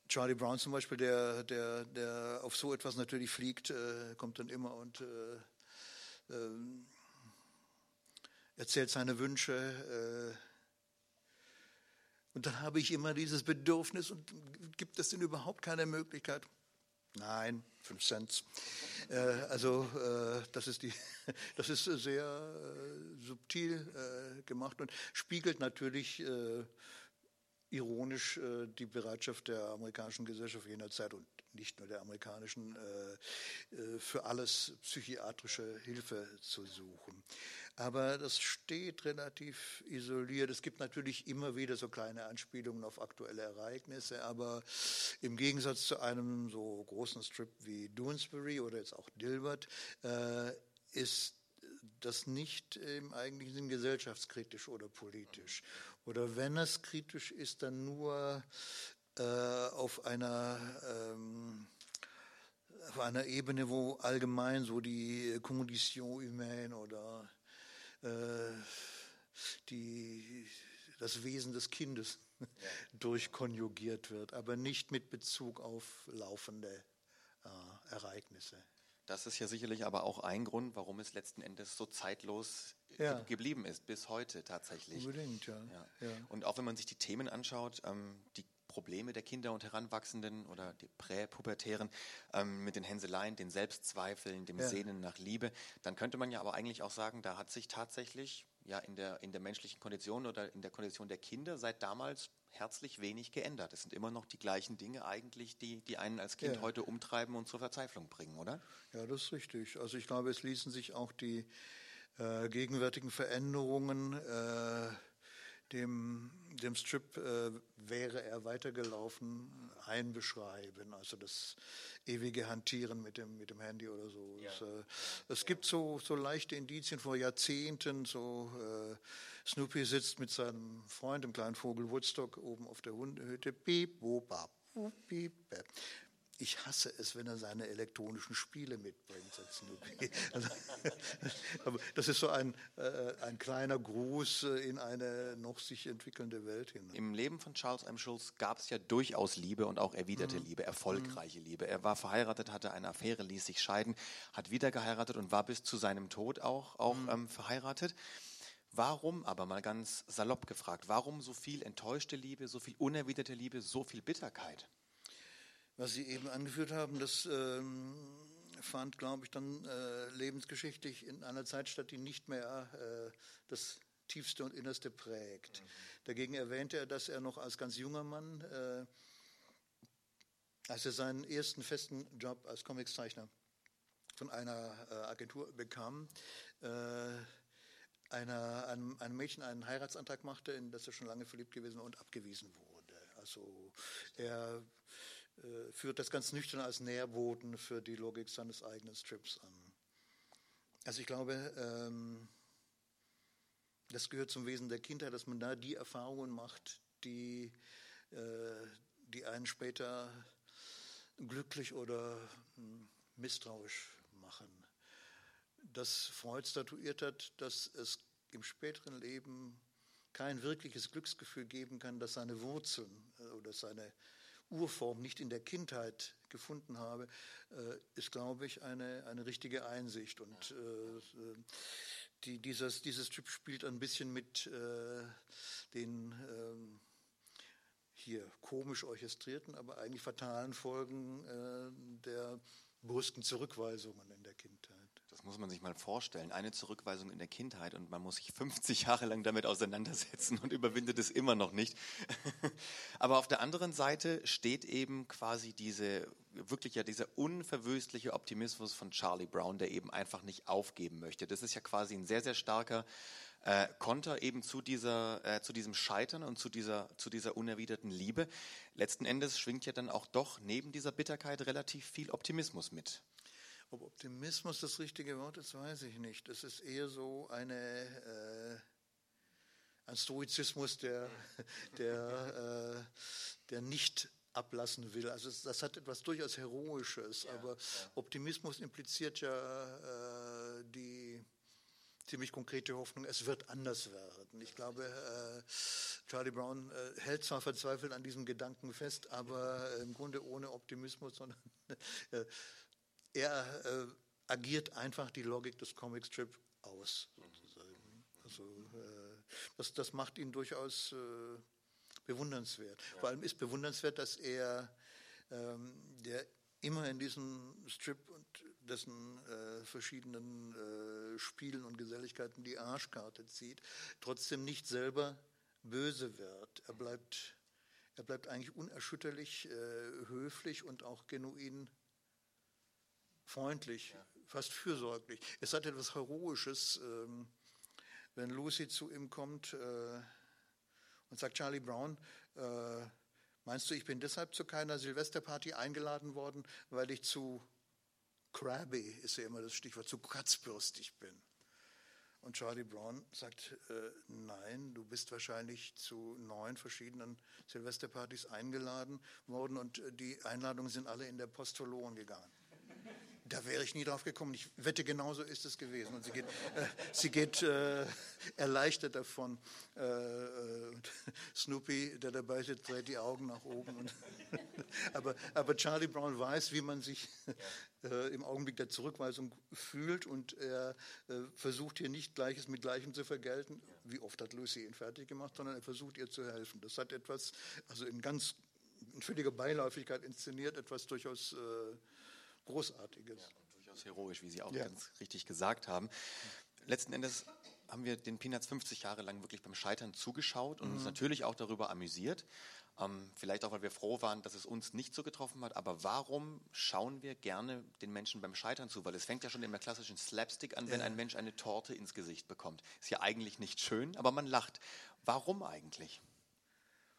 Charlie Brown zum Beispiel, der, der, der auf so etwas natürlich fliegt, äh, kommt dann immer und äh, erzählt seine Wünsche. Äh, und dann habe ich immer dieses Bedürfnis und gibt es denn überhaupt keine Möglichkeit? Nein, 5 Cent. Äh, also äh, das ist die, das ist sehr äh, subtil äh, gemacht und spiegelt natürlich äh, ironisch äh, die Bereitschaft der amerikanischen Gesellschaft jener Zeit und nicht nur der amerikanischen, äh, äh, für alles psychiatrische Hilfe zu suchen. Aber das steht relativ isoliert. Es gibt natürlich immer wieder so kleine Anspielungen auf aktuelle Ereignisse, aber im Gegensatz zu einem so großen Strip wie Doonesbury oder jetzt auch Dilbert äh, ist das nicht im eigentlichen Sinn gesellschaftskritisch oder politisch. Oder wenn es kritisch ist, dann nur auf einer ähm, auf einer Ebene, wo allgemein so die Condition humaine oder äh, die, das Wesen des Kindes durchkonjugiert wird, aber nicht mit Bezug auf laufende äh, Ereignisse. Das ist ja sicherlich aber auch ein Grund, warum es letzten Endes so zeitlos Ja. ge geblieben ist, bis heute tatsächlich. Unbedingt, ja. Ja. ja. Und auch wenn man sich die Themen anschaut, ähm, die Probleme der Kinder und Heranwachsenden oder die Präpubertären ähm, mit den Hänseleien, den Selbstzweifeln, dem Ja. Sehnen nach Liebe, dann könnte man ja aber eigentlich auch sagen, da hat sich tatsächlich ja in der, in der menschlichen Kondition oder in der Kondition der Kinder seit damals herzlich wenig geändert. Es sind immer noch die gleichen Dinge eigentlich, die, die einen als Kind Ja. heute umtreiben und zur Verzweiflung bringen, oder? Ja, das ist richtig. Also ich glaube, es ließen sich auch die äh, gegenwärtigen Veränderungen äh, dem, dem Strip äh, wäre er weitergelaufen einbeschreiben. Also das ewige Hantieren mit dem, mit dem Handy oder so. Es, äh, es gibt so, so leichte Indizien vor Jahrzehnten. So äh, Snoopy sitzt mit seinem Freund, dem kleinen Vogel Woodstock, oben auf der Hundehütte. Piep, bo, boop, piep. Ich hasse es, wenn er seine elektronischen Spiele mitbringt, sagt Snoopy. Also, aber das ist so ein, äh, ein kleiner Gruß äh, in eine noch sich entwickelnde Welt hinein. Im Leben von Charles M. Schulz gab es ja durchaus Liebe und auch erwiderte Liebe, erfolgreiche Liebe. Er war verheiratet, hatte eine Affäre, ließ sich scheiden, hat wieder geheiratet und war bis zu seinem Tod auch, auch ähm, verheiratet. Warum, aber mal ganz salopp gefragt, warum so viel enttäuschte Liebe, so viel unerwiderte Liebe, so viel Bitterkeit? Was Sie eben angeführt haben, das ähm, fand, glaube ich, dann äh, lebensgeschichtlich in einer Zeit statt, die nicht mehr äh, das Tiefste und Innerste prägt. Dagegen erwähnte er, dass er noch als ganz junger Mann, äh, als er seinen ersten festen Job als Comicszeichner von einer äh, Agentur bekam, äh, einer, einem, einem Mädchen einen Heiratsantrag machte, in das er schon lange verliebt gewesen war und abgewiesen wurde. Also er führt das ganz nüchtern als Nährboden für die Logik seines eigenen Strips an. Also ich glaube, ähm, das gehört zum Wesen der Kindheit, dass man da die Erfahrungen macht, die, äh, die einen später glücklich oder hm, misstrauisch machen. dass Freud statuiert hat, dass es im späteren Leben kein wirkliches Glücksgefühl geben kann, dass seine Wurzeln äh, oder seine Urform nicht in der Kindheit gefunden habe, äh, ist, glaube ich, eine, eine richtige Einsicht. Und äh, die, dieses, dieses Typ spielt ein bisschen mit äh, den ähm, hier komisch orchestrierten, aber eigentlich fatalen Folgen äh, der brusken Zurückweisungen in der Kindheit. Das muss man sich mal vorstellen. Eine Zurückweisung in der Kindheit und man muss sich 50 Jahre lang damit auseinandersetzen und überwindet es immer noch nicht. Aber auf der anderen Seite steht eben quasi diese, wirklich ja dieser unverwüstliche Optimismus von Charlie Brown, der eben einfach nicht aufgeben möchte. Das ist ja quasi ein sehr, sehr starker äh, Konter eben zu, dieser, äh, zu diesem Scheitern und zu dieser, zu dieser unerwiderten Liebe. Letzten Endes schwingt ja dann auch doch neben dieser Bitterkeit relativ viel Optimismus mit. Ob Optimismus das richtige Wort ist, weiß ich nicht. Es ist eher so eine, äh, ein Stoizismus, der, der, äh, der nicht ablassen will. Also das hat etwas durchaus Heroisches, ja, aber ja. Optimismus impliziert ja äh, die ziemlich konkrete Hoffnung, es wird anders werden. Ich glaube, äh, Charlie Brown äh, hält zwar verzweifelt an diesem Gedanken fest, aber im Grunde ohne Optimismus, sondern äh, er äh, agiert einfach die Logik des Comicstrip aus. Sozusagen. Also, äh, das, das macht ihn durchaus äh, bewundernswert. Ja. Vor allem ist bewundernswert, dass er, ähm, der immer in diesem Strip und dessen äh, verschiedenen äh, Spielen und Geselligkeiten die Arschkarte zieht, trotzdem nicht selber böse wird. Er bleibt, er bleibt eigentlich unerschütterlich, äh, höflich und auch genuin freundlich, ja. fast fürsorglich. Es hat etwas Heroisches, ähm, wenn Lucy zu ihm kommt äh, und sagt, Charlie Brown, äh, meinst du, ich bin deshalb zu keiner Silvesterparty eingeladen worden, weil ich zu crabby, ist ja immer das Stichwort, zu kratzbürstig bin? Und Charlie Brown sagt, äh, nein, du bist wahrscheinlich zu neun verschiedenen Silvesterpartys eingeladen worden und äh, die Einladungen sind alle in der Postolon gegangen. Da wäre ich nie drauf gekommen. Ich wette, genauso ist es gewesen. Und sie geht, äh, sie geht äh, erleichtert davon. Äh, äh Snoopy, der dabei sitzt, dreht die Augen nach oben. aber, aber Charlie Brown weiß, wie man sich äh, im Augenblick der Zurückweisung fühlt. Und er äh, versucht hier nicht Gleiches mit Gleichem zu vergelten. Wie oft hat Lucy ihn fertig gemacht, sondern er versucht ihr zu helfen. Das hat etwas, also in ganz in völliger Beiläufigkeit inszeniert, etwas durchaus Großartiges. Ja, und durchaus heroisch, wie Sie auch ja. ganz richtig gesagt haben. Letzten Endes haben wir den Peanuts 50 Jahre lang wirklich beim Scheitern zugeschaut und mhm. uns natürlich auch darüber amüsiert. Ähm, vielleicht auch, weil wir froh waren, dass es uns nicht so getroffen hat. Aber warum schauen wir gerne den Menschen beim Scheitern zu? Weil es fängt ja schon in der klassischen Slapstick an, wenn ja. ein Mensch eine Torte ins Gesicht bekommt. Ist ja eigentlich nicht schön, aber man lacht. Warum eigentlich?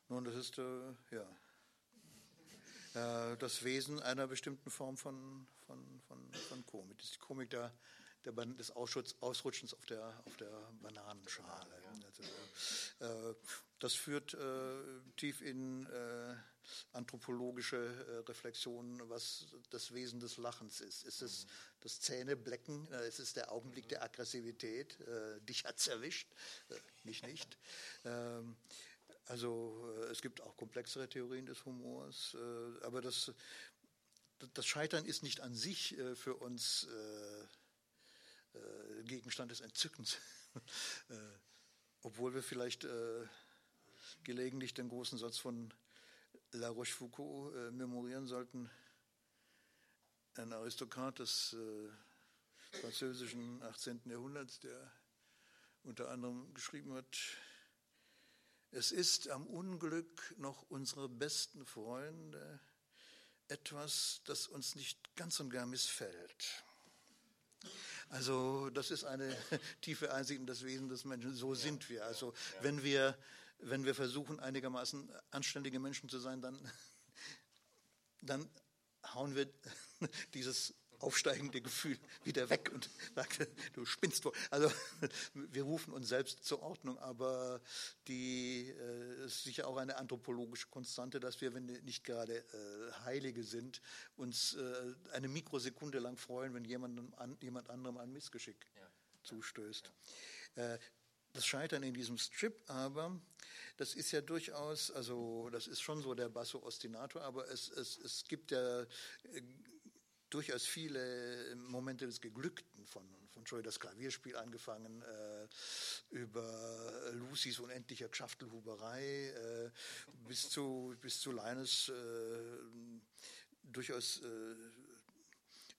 Nun, das ist, äh, ja, das Wesen einer bestimmten Form von, von, von, von Komik. Das ist die Komik der, der, des Ausrutschens auf der, auf der Bananenschale. Also, äh, das führt äh, tief in äh, anthropologische äh, Reflexionen, was das Wesen des Lachens ist. Ist es mhm. das Zähneblecken? Äh, ist es der Augenblick der Aggressivität? dich hat's erwischt, mich nicht. Ähm, also äh, es gibt auch komplexere Theorien des Humors, äh, aber das, das Scheitern ist nicht an sich äh, für uns Gegenstand des Entzückens, obwohl wir vielleicht gelegentlich den großen Satz von La Rochefoucauld memorieren sollten, ein Aristokrat des französischen 18. Jahrhunderts, der unter anderem geschrieben hat, es ist am Unglück noch unserer besten Freunde etwas, das uns nicht ganz und gar missfällt. Also das ist eine tiefe Einsicht in das Wesen des Menschen. So sind wir. Also wenn wir, wenn wir versuchen, einigermaßen anständige Menschen zu sein, dann, dann hauen wir dieses aufsteigende Gefühl wieder weg und sagte, du spinnst wohl. Also wir rufen uns selbst zur Ordnung, aber die äh, ist sicher auch eine anthropologische Konstante, dass wir, wenn wir nicht gerade äh, Heilige sind, uns äh, eine Mikrosekunde lang freuen, wenn jemandem an, jemand anderem ein Missgeschick ja. zustößt. Ja. Äh, das Scheitern in diesem Strip aber, das ist ja durchaus, also das ist schon so der Basso Ostinato, aber es, es, es gibt ja äh, durchaus viele Momente des Geglückten von, von das Klavierspiel angefangen, äh, über Lucys unendlicher Schaftelhuberei äh, bis zu, bis zu Leines äh, durchaus äh,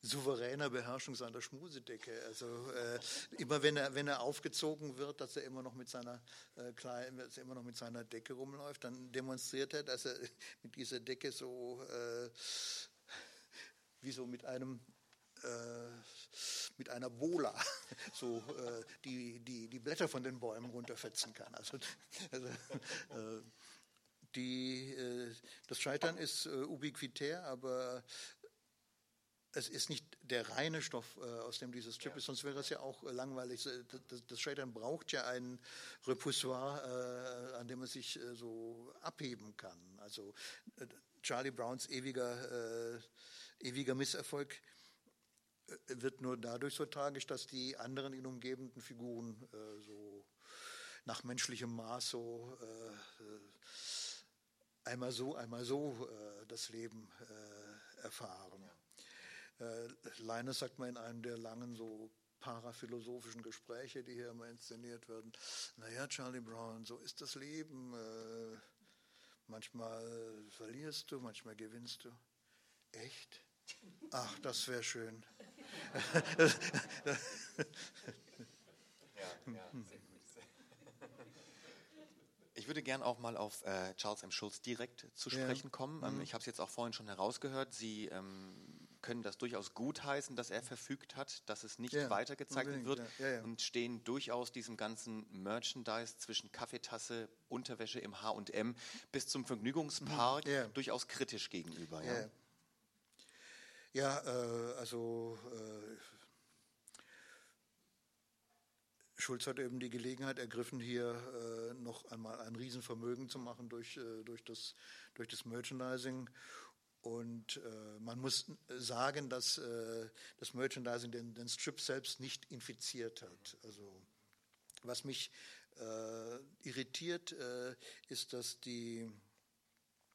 souveräner Beherrschung seiner Schmusedecke. Also äh, immer wenn er, wenn er aufgezogen wird, dass er immer noch mit seiner äh, er immer noch mit seiner Decke rumläuft, dann demonstriert er, dass er mit dieser Decke so äh, wie so mit einem äh, mit einer Bola so äh, die, die, die Blätter von den Bäumen runterfetzen kann. Also, also äh, die, äh, das Scheitern ist äh, ubiquitär, aber es ist nicht der reine Stoff, äh, aus dem dieses Chip ja. ist, sonst wäre es ja auch langweilig. Das, das Scheitern braucht ja ein Repoussoir, an dem man sich so abheben kann. Also Charlie Browns ewiger ewiger Misserfolg äh, wird nur dadurch so tragisch, dass die anderen ihn umgebenden Figuren äh, so nach menschlichem Maß so äh, äh einmal so, einmal so äh, das Leben äh, erfahren. Ja. Leine sagt man in einem der langen so paraphilosophischen Gespräche, die hier immer inszeniert werden, naja, Charlie Brown, so ist das Leben. manchmal verlierst du, manchmal gewinnst du. Echt? Ach, das wäre schön. ich würde gern auch mal auf äh, Charles M. Schulz direkt zu sprechen ja. kommen. Ähm, mhm. Ich habe es jetzt auch vorhin schon herausgehört. Sie ähm, können das durchaus gutheißen, dass er verfügt hat, dass es nicht ja, weitergezeichnet wird ja. und stehen durchaus diesem ganzen Merchandise zwischen Kaffeetasse, Unterwäsche im H&M bis zum Vergnügungspark mhm. durchaus kritisch gegenüber. Ja. Äh, also äh, Schulz hat eben die Gelegenheit ergriffen, hier äh, noch einmal ein Riesenvermögen zu machen durch, äh, durch, das, durch das Merchandising. Und äh, man muss sagen, dass äh, das Merchandising den, den Strip selbst nicht infiziert hat. Also was mich irritiert, ist, dass, die,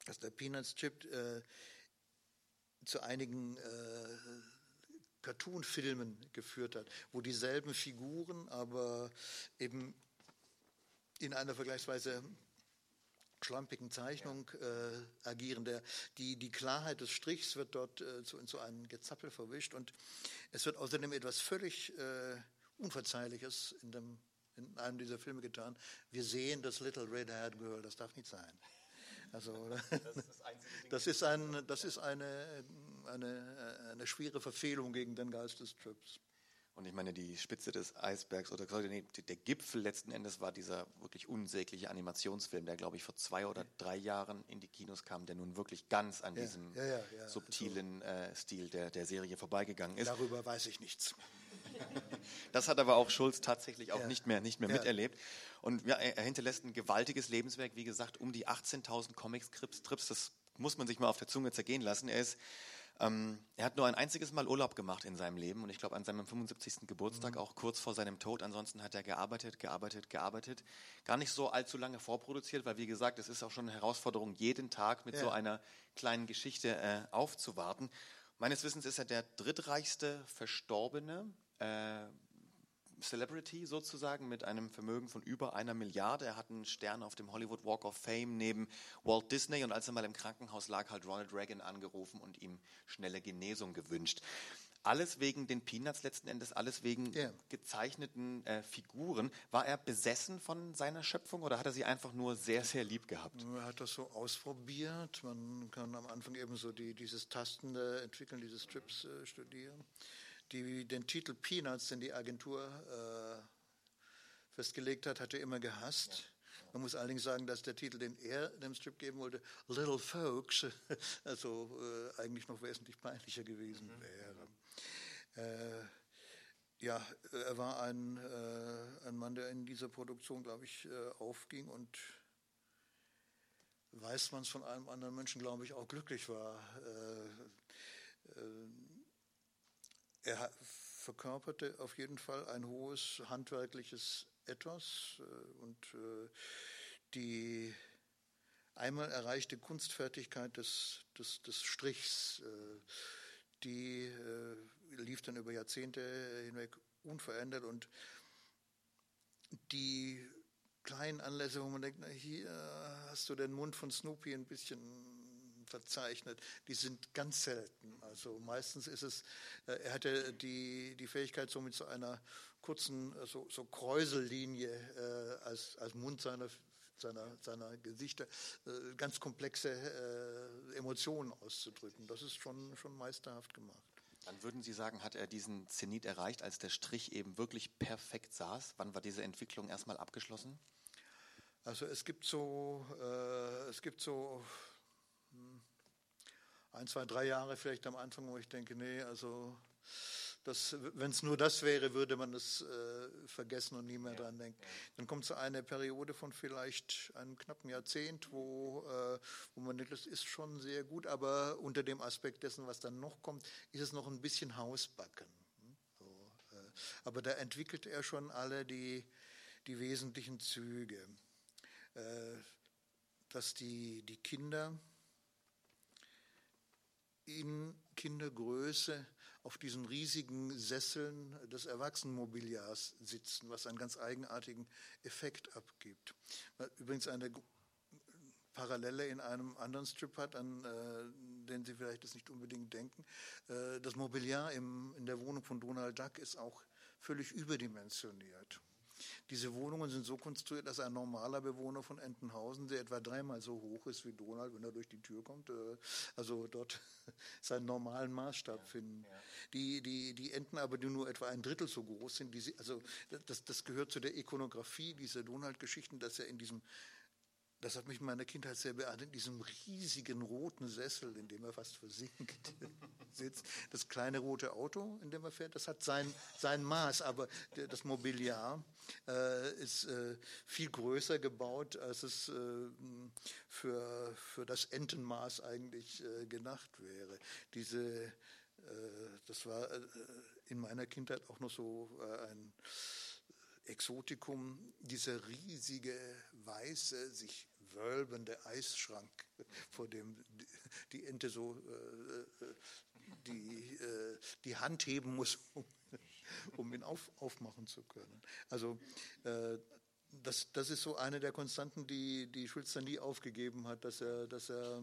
dass der Peanuts Chip zu einigen äh, Cartoon-Filmen geführt hat, wo dieselben Figuren, aber eben in einer vergleichsweise schlampigen Zeichnung äh, agieren. Der, die, die Klarheit des Strichs wird dort äh, zu, zu einem Gezappel verwischt und es wird außerdem etwas völlig äh, Unverzeihliches in, dem, in einem dieser Filme getan. Wir sehen das Little Red Haired Girl, das darf nicht sein. Also, das ist, ein, das ist eine, eine, eine schwere Verfehlung gegen den Geist des Trips. Und ich meine, die Spitze des Eisbergs oder der Gipfel letzten Endes war dieser wirklich unsägliche Animationsfilm, der, glaube ich, vor zwei oder drei Jahren in die Kinos kam, der nun wirklich ganz an ja, diesem ja, ja, subtilen äh, Stil der, der Serie vorbeigegangen ist. Darüber weiß ich nichts. Das hat aber auch Schulz tatsächlich auch nicht mehr, nicht mehr miterlebt. Und ja, er hinterlässt ein gewaltiges Lebenswerk, wie gesagt, um die 18.000 Comic-Strips. Das muss man sich mal auf der Zunge zergehen lassen. Er ist ähm, er hat nur ein einziges Mal Urlaub gemacht in seinem Leben und ich glaube an seinem 75. Geburtstag, mhm. auch kurz vor seinem Tod. Ansonsten hat er gearbeitet, gearbeitet, gearbeitet. Gar nicht so allzu lange vorproduziert, weil wie gesagt, es ist auch schon eine Herausforderung, jeden Tag mit ja. so einer kleinen Geschichte äh, aufzuwarten. Meines Wissens ist er der drittreichste Verstorbene äh, Celebrity sozusagen mit einem Vermögen von über einer Milliarde. Er hat einen Stern auf dem Hollywood Walk of Fame neben Walt Disney und als er mal im Krankenhaus lag, hat Ronald Reagan angerufen und ihm schnelle Genesung gewünscht. Alles wegen den Peanuts letzten Endes, alles wegen yeah. gezeichneten äh, Figuren. War er besessen von seiner Schöpfung oder hat er sie einfach nur sehr, sehr lieb gehabt? Er hat das so ausprobiert. Man kann am Anfang eben so die, dieses tastende Entwickeln dieses Strips äh, studieren die den Titel Peanuts, den die Agentur äh, festgelegt hat, hat er immer gehasst. Man muss allerdings sagen, dass der Titel, den er dem Strip geben wollte, Little Folks, also äh, eigentlich noch wesentlich peinlicher gewesen mhm. wäre. Äh, ja, er war ein, äh, ein Mann, der in dieser Produktion, glaube ich, äh, aufging und weiß man es von einem anderen Menschen, glaube ich, auch glücklich war. Äh, äh, er verkörperte auf jeden Fall ein hohes handwerkliches Etwas äh, und die einmal erreichte Kunstfertigkeit des, des, des Strichs, die lief dann über Jahrzehnte hinweg unverändert und die kleinen Anlässe, wo man denkt, na, hier hast du den Mund von Snoopy ein bisschen verzeichnet, die sind ganz selten. Also meistens ist es, äh, er hatte die, die Fähigkeit, so mit so einer kurzen so, so Kräusellinie äh, als, als Mund seiner, seiner, seiner Gesichter äh, ganz komplexe äh, Emotionen auszudrücken. Das ist schon, schon meisterhaft gemacht. Dann würden Sie sagen, hat er diesen Zenit erreicht, als der Strich eben wirklich perfekt saß? Wann war diese Entwicklung erstmal abgeschlossen? Also es gibt so, äh, es gibt so ein, zwei, drei Jahre vielleicht am Anfang, wo ich denke, nee, also wenn es nur das wäre, würde man das äh, vergessen und nie mehr ja. dran denken. Dann kommt so eine Periode von vielleicht einem knappen Jahrzehnt, wo, äh, wo man denkt, das ist schon sehr gut, aber unter dem Aspekt dessen, was dann noch kommt, ist es noch ein bisschen Hausbacken. So, äh, aber da entwickelt er schon alle die, die wesentlichen Züge. Äh, dass die, die Kinder in Kindergröße auf diesen riesigen Sesseln des Erwachsenenmobiliars sitzen, was einen ganz eigenartigen Effekt abgibt. Übrigens eine Parallele in einem anderen Strip hat, an äh, den Sie vielleicht das nicht unbedingt denken. Äh, das Mobiliar im, in der Wohnung von Donald Duck ist auch völlig überdimensioniert. Diese Wohnungen sind so konstruiert, dass ein normaler Bewohner von Entenhausen, der etwa dreimal so hoch ist wie Donald, wenn er durch die Tür kommt, äh, also dort seinen normalen Maßstab ja, finden. Ja. Die, die, die Enten aber, die nur etwa ein Drittel so groß sind, die, also das, das gehört zu der Ikonografie dieser Donald-Geschichten, dass er in diesem das hat mich in meiner Kindheit sehr beeindruckt, in diesem riesigen roten Sessel, in dem er fast versinkt sitzt. Das kleine rote Auto, in dem er fährt, das hat sein, sein Maß, aber das Mobiliar äh, ist äh, viel größer gebaut, als es äh, für, für das Entenmaß eigentlich äh, gedacht wäre. Diese, äh, das war äh, in meiner Kindheit auch noch so ein Exotikum, dieser riesige, weiße, sich wölbende Eisschrank, vor dem die Ente so äh, die, äh, die Hand heben muss, um, um ihn auf, aufmachen zu können. Also äh, das, das ist so eine der Konstanten, die, die Schulz nie aufgegeben hat, dass er, dass er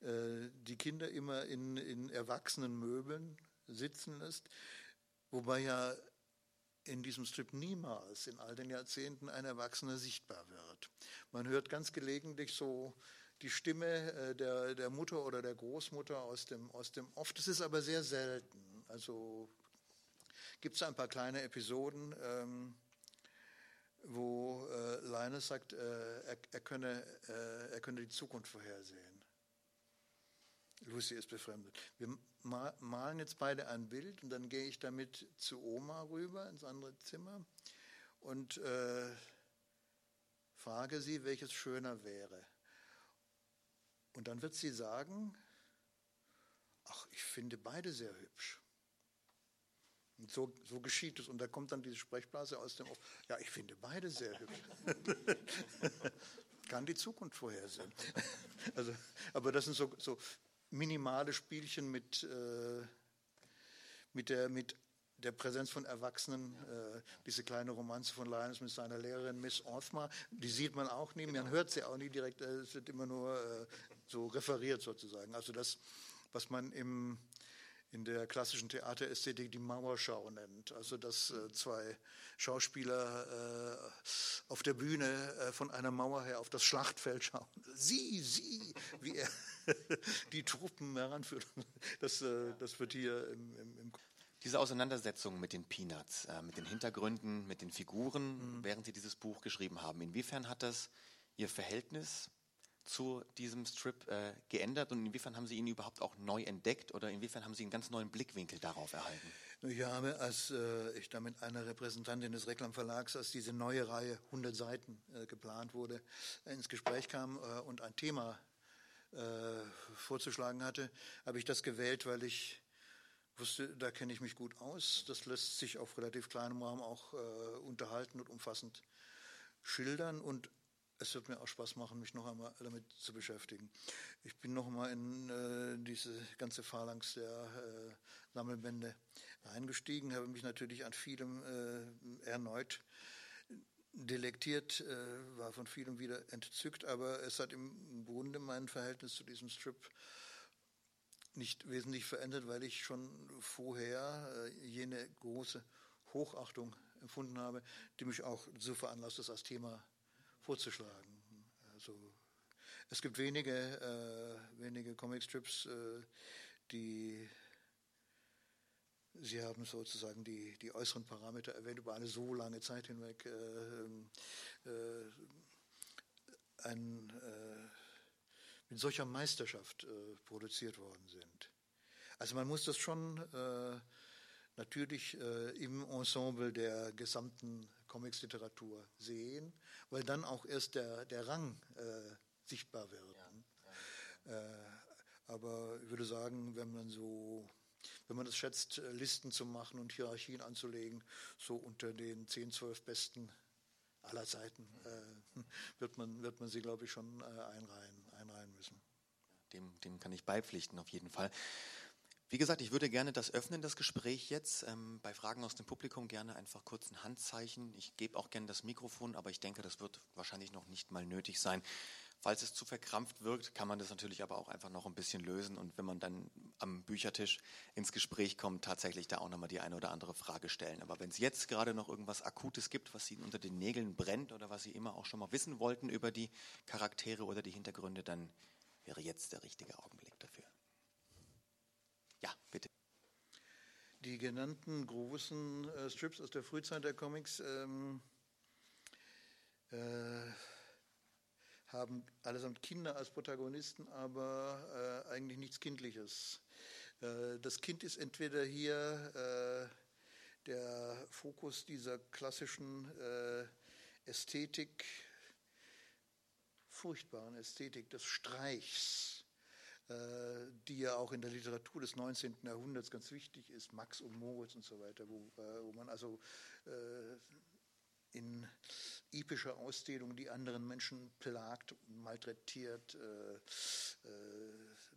äh, die Kinder immer in, in erwachsenen Möbeln sitzen lässt, wobei ja in diesem Strip niemals in all den Jahrzehnten ein Erwachsener sichtbar wird. Man hört ganz gelegentlich so die Stimme äh, der, der Mutter oder der Großmutter aus dem, aus dem Off. Das ist aber sehr selten. Also gibt es ein paar kleine Episoden, ähm, wo äh, Linus sagt, äh, er, er, könne, äh, er könne die Zukunft vorhersehen. Lucy ist befremdet. Wir malen jetzt beide ein Bild und dann gehe ich damit zu Oma rüber ins andere Zimmer und äh, frage sie, welches schöner wäre. Und dann wird sie sagen, ach, ich finde beide sehr hübsch. Und so, so geschieht es. Und da kommt dann diese Sprechblase aus dem Off. Ja, ich finde beide sehr hübsch. Kann die Zukunft vorhersehen. Also, aber das sind so, so minimale Spielchen mit, äh, mit, der, mit der Präsenz von Erwachsenen, äh, diese kleine Romanze von Linus mit seiner Lehrerin Miss Orthma, die sieht man auch nie, genau. man hört sie auch nie direkt, äh, es wird immer nur äh, so referiert sozusagen. Also das, was man im in der klassischen Theaterästhetik die Mauerschau nennt. Also dass äh, zwei Schauspieler äh, auf der Bühne äh, von einer Mauer her auf das Schlachtfeld schauen. Sie, sie, wie er die Truppen heranführt. Das, äh, das wird hier im, im, im Diese Auseinandersetzung mit den Peanuts, äh, mit den Hintergründen, mit den Figuren, mhm. während Sie dieses Buch geschrieben haben, inwiefern hat das Ihr Verhältnis zu diesem Strip äh, geändert und inwiefern haben Sie ihn überhaupt auch neu entdeckt oder inwiefern haben Sie einen ganz neuen Blickwinkel darauf erhalten? Ich habe, als äh, ich da mit einer Repräsentantin des Reklamverlags, als diese neue Reihe 100 Seiten äh, geplant wurde, ins Gespräch kam äh, und ein Thema äh, vorzuschlagen hatte, habe ich das gewählt, weil ich wusste, da kenne ich mich gut aus. Das lässt sich auf relativ kleinem Raum auch äh, unterhalten und umfassend schildern und es wird mir auch Spaß machen, mich noch einmal damit zu beschäftigen. Ich bin noch einmal in äh, diese ganze Phalanx der äh, Sammelbände eingestiegen, habe mich natürlich an vielem äh, erneut delektiert, äh, war von vielem wieder entzückt, aber es hat im Grunde mein Verhältnis zu diesem Strip nicht wesentlich verändert, weil ich schon vorher äh, jene große Hochachtung empfunden habe, die mich auch so veranlasst, das als Thema vorzuschlagen. Also es gibt wenige, äh, wenige Comicstrips, äh, die Sie haben sozusagen die, die äußeren Parameter erwähnt, über eine so lange Zeit hinweg äh, äh, ein, äh, mit solcher Meisterschaft äh, produziert worden sind. Also man muss das schon äh, natürlich im Ensemble der gesamten Comicsliteratur sehen, weil dann auch erst der, der Rang sichtbar wird. Ja, ja. aber ich würde sagen, wenn man so wenn man es schätzt, äh, Listen zu machen und Hierarchien anzulegen, so unter den 10, 12 besten aller Zeiten äh, wird, man, wird man sie, glaube ich, schon äh, einreihen, einreihen müssen. Dem, dem kann ich beipflichten, auf jeden Fall. Wie gesagt, ich würde gerne das öffnen, das Gespräch jetzt. Ähm, bei Fragen aus dem Publikum gerne einfach kurz ein Handzeichen. Ich gebe auch gerne das Mikrofon, aber ich denke, das wird wahrscheinlich noch nicht mal nötig sein. Falls es zu verkrampft wirkt, kann man das natürlich aber auch einfach noch ein bisschen lösen und wenn man dann am Büchertisch ins Gespräch kommt, tatsächlich da auch nochmal die eine oder andere Frage stellen. Aber wenn es jetzt gerade noch irgendwas Akutes gibt, was Ihnen unter den Nägeln brennt oder was Sie immer auch schon mal wissen wollten über die Charaktere oder die Hintergründe, dann wäre jetzt der richtige Augenblick dafür. Ja, bitte. Die genannten großen äh, Strips aus der Frühzeit der Comics ähm, äh, haben allesamt Kinder als Protagonisten, aber äh, eigentlich nichts Kindliches. Äh, das Kind ist entweder hier äh, der Fokus dieser klassischen äh, Ästhetik, furchtbaren Ästhetik des Streichs, die ja auch in der Literatur des 19. Jahrhunderts ganz wichtig ist, Max und Moritz und so weiter, wo, äh, wo man also in epischer Ausdehnung die anderen Menschen plagt, malträtiert, äh, äh,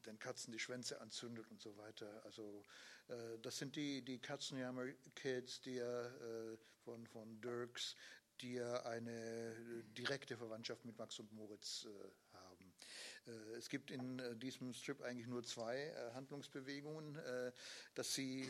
den Katzen die Schwänze anzündet und so weiter. Also äh, das sind die, die Katzenjammer-Kids, die ja äh, von, von Dirks, die ja eine direkte Verwandtschaft mit Max und Moritz äh. Äh, es gibt in diesem Strip eigentlich nur zwei Handlungsbewegungen, dass sie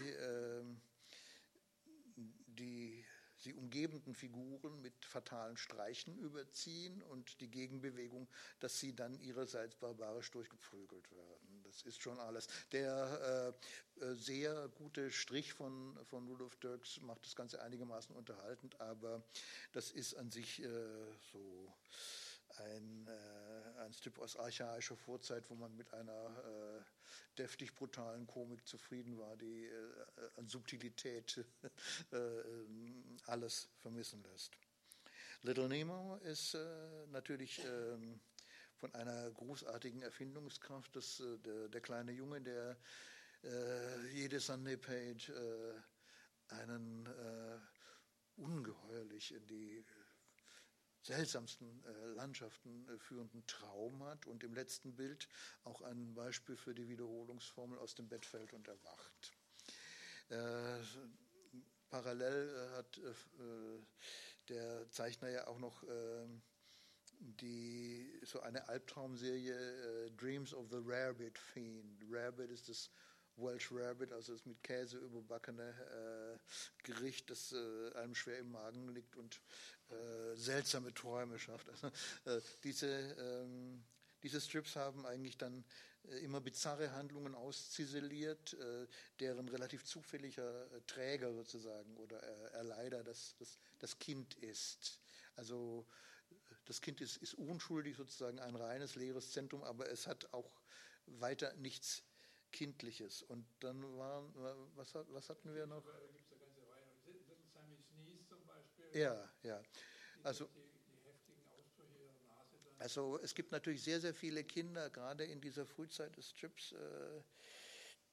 die sie umgebenden Figuren mit fatalen Streichen überziehen und die Gegenbewegung, dass sie dann ihrerseits barbarisch durchgeprügelt werden. Das ist schon alles. Der äh, äh, sehr gute Strich von, von Rudolf Dirks macht das Ganze einigermaßen unterhaltend, aber das ist an sich äh, so ein, äh, ein Stück aus archaischer Vorzeit, wo man mit einer äh, deftig brutalen Komik zufrieden war, die äh, an Subtilität äh, alles vermissen lässt. Little Nemo ist äh, natürlich ähm, von einer großartigen Erfindungskraft, dass äh, der, der, kleine Junge, der jede Sunday Page einen ungeheuerlich in die seltsamsten äh, Landschaften äh, führenden Traum hat und im letzten Bild auch ein Beispiel für die Wiederholungsformel aus dem Bett fällt und erwacht. Äh, parallel hat der Zeichner ja auch noch ähm, die, so eine Albtraumserie äh, Dreams of the Rarebit Fiend. Rarebit ist das Welsh Rabbit, also das mit Käse überbackene äh, Gericht, das äh, einem schwer im Magen liegt und äh, seltsame Träume schafft. Also, äh, diese, ähm, Diese Strips haben eigentlich dann äh, immer bizarre Handlungen ausziseliert, äh, deren relativ zufälliger Träger sozusagen oder Erleider das, das, das Kind ist. Also das Kind ist, ist, unschuldig, sozusagen ein reines leeres Zentrum, aber es hat auch weiter nichts Kindliches. Und dann waren, was, was hatten wir noch? Ja, ja. Also, also es gibt natürlich sehr, sehr viele Kinder, gerade in dieser Frühzeit des Strips, äh,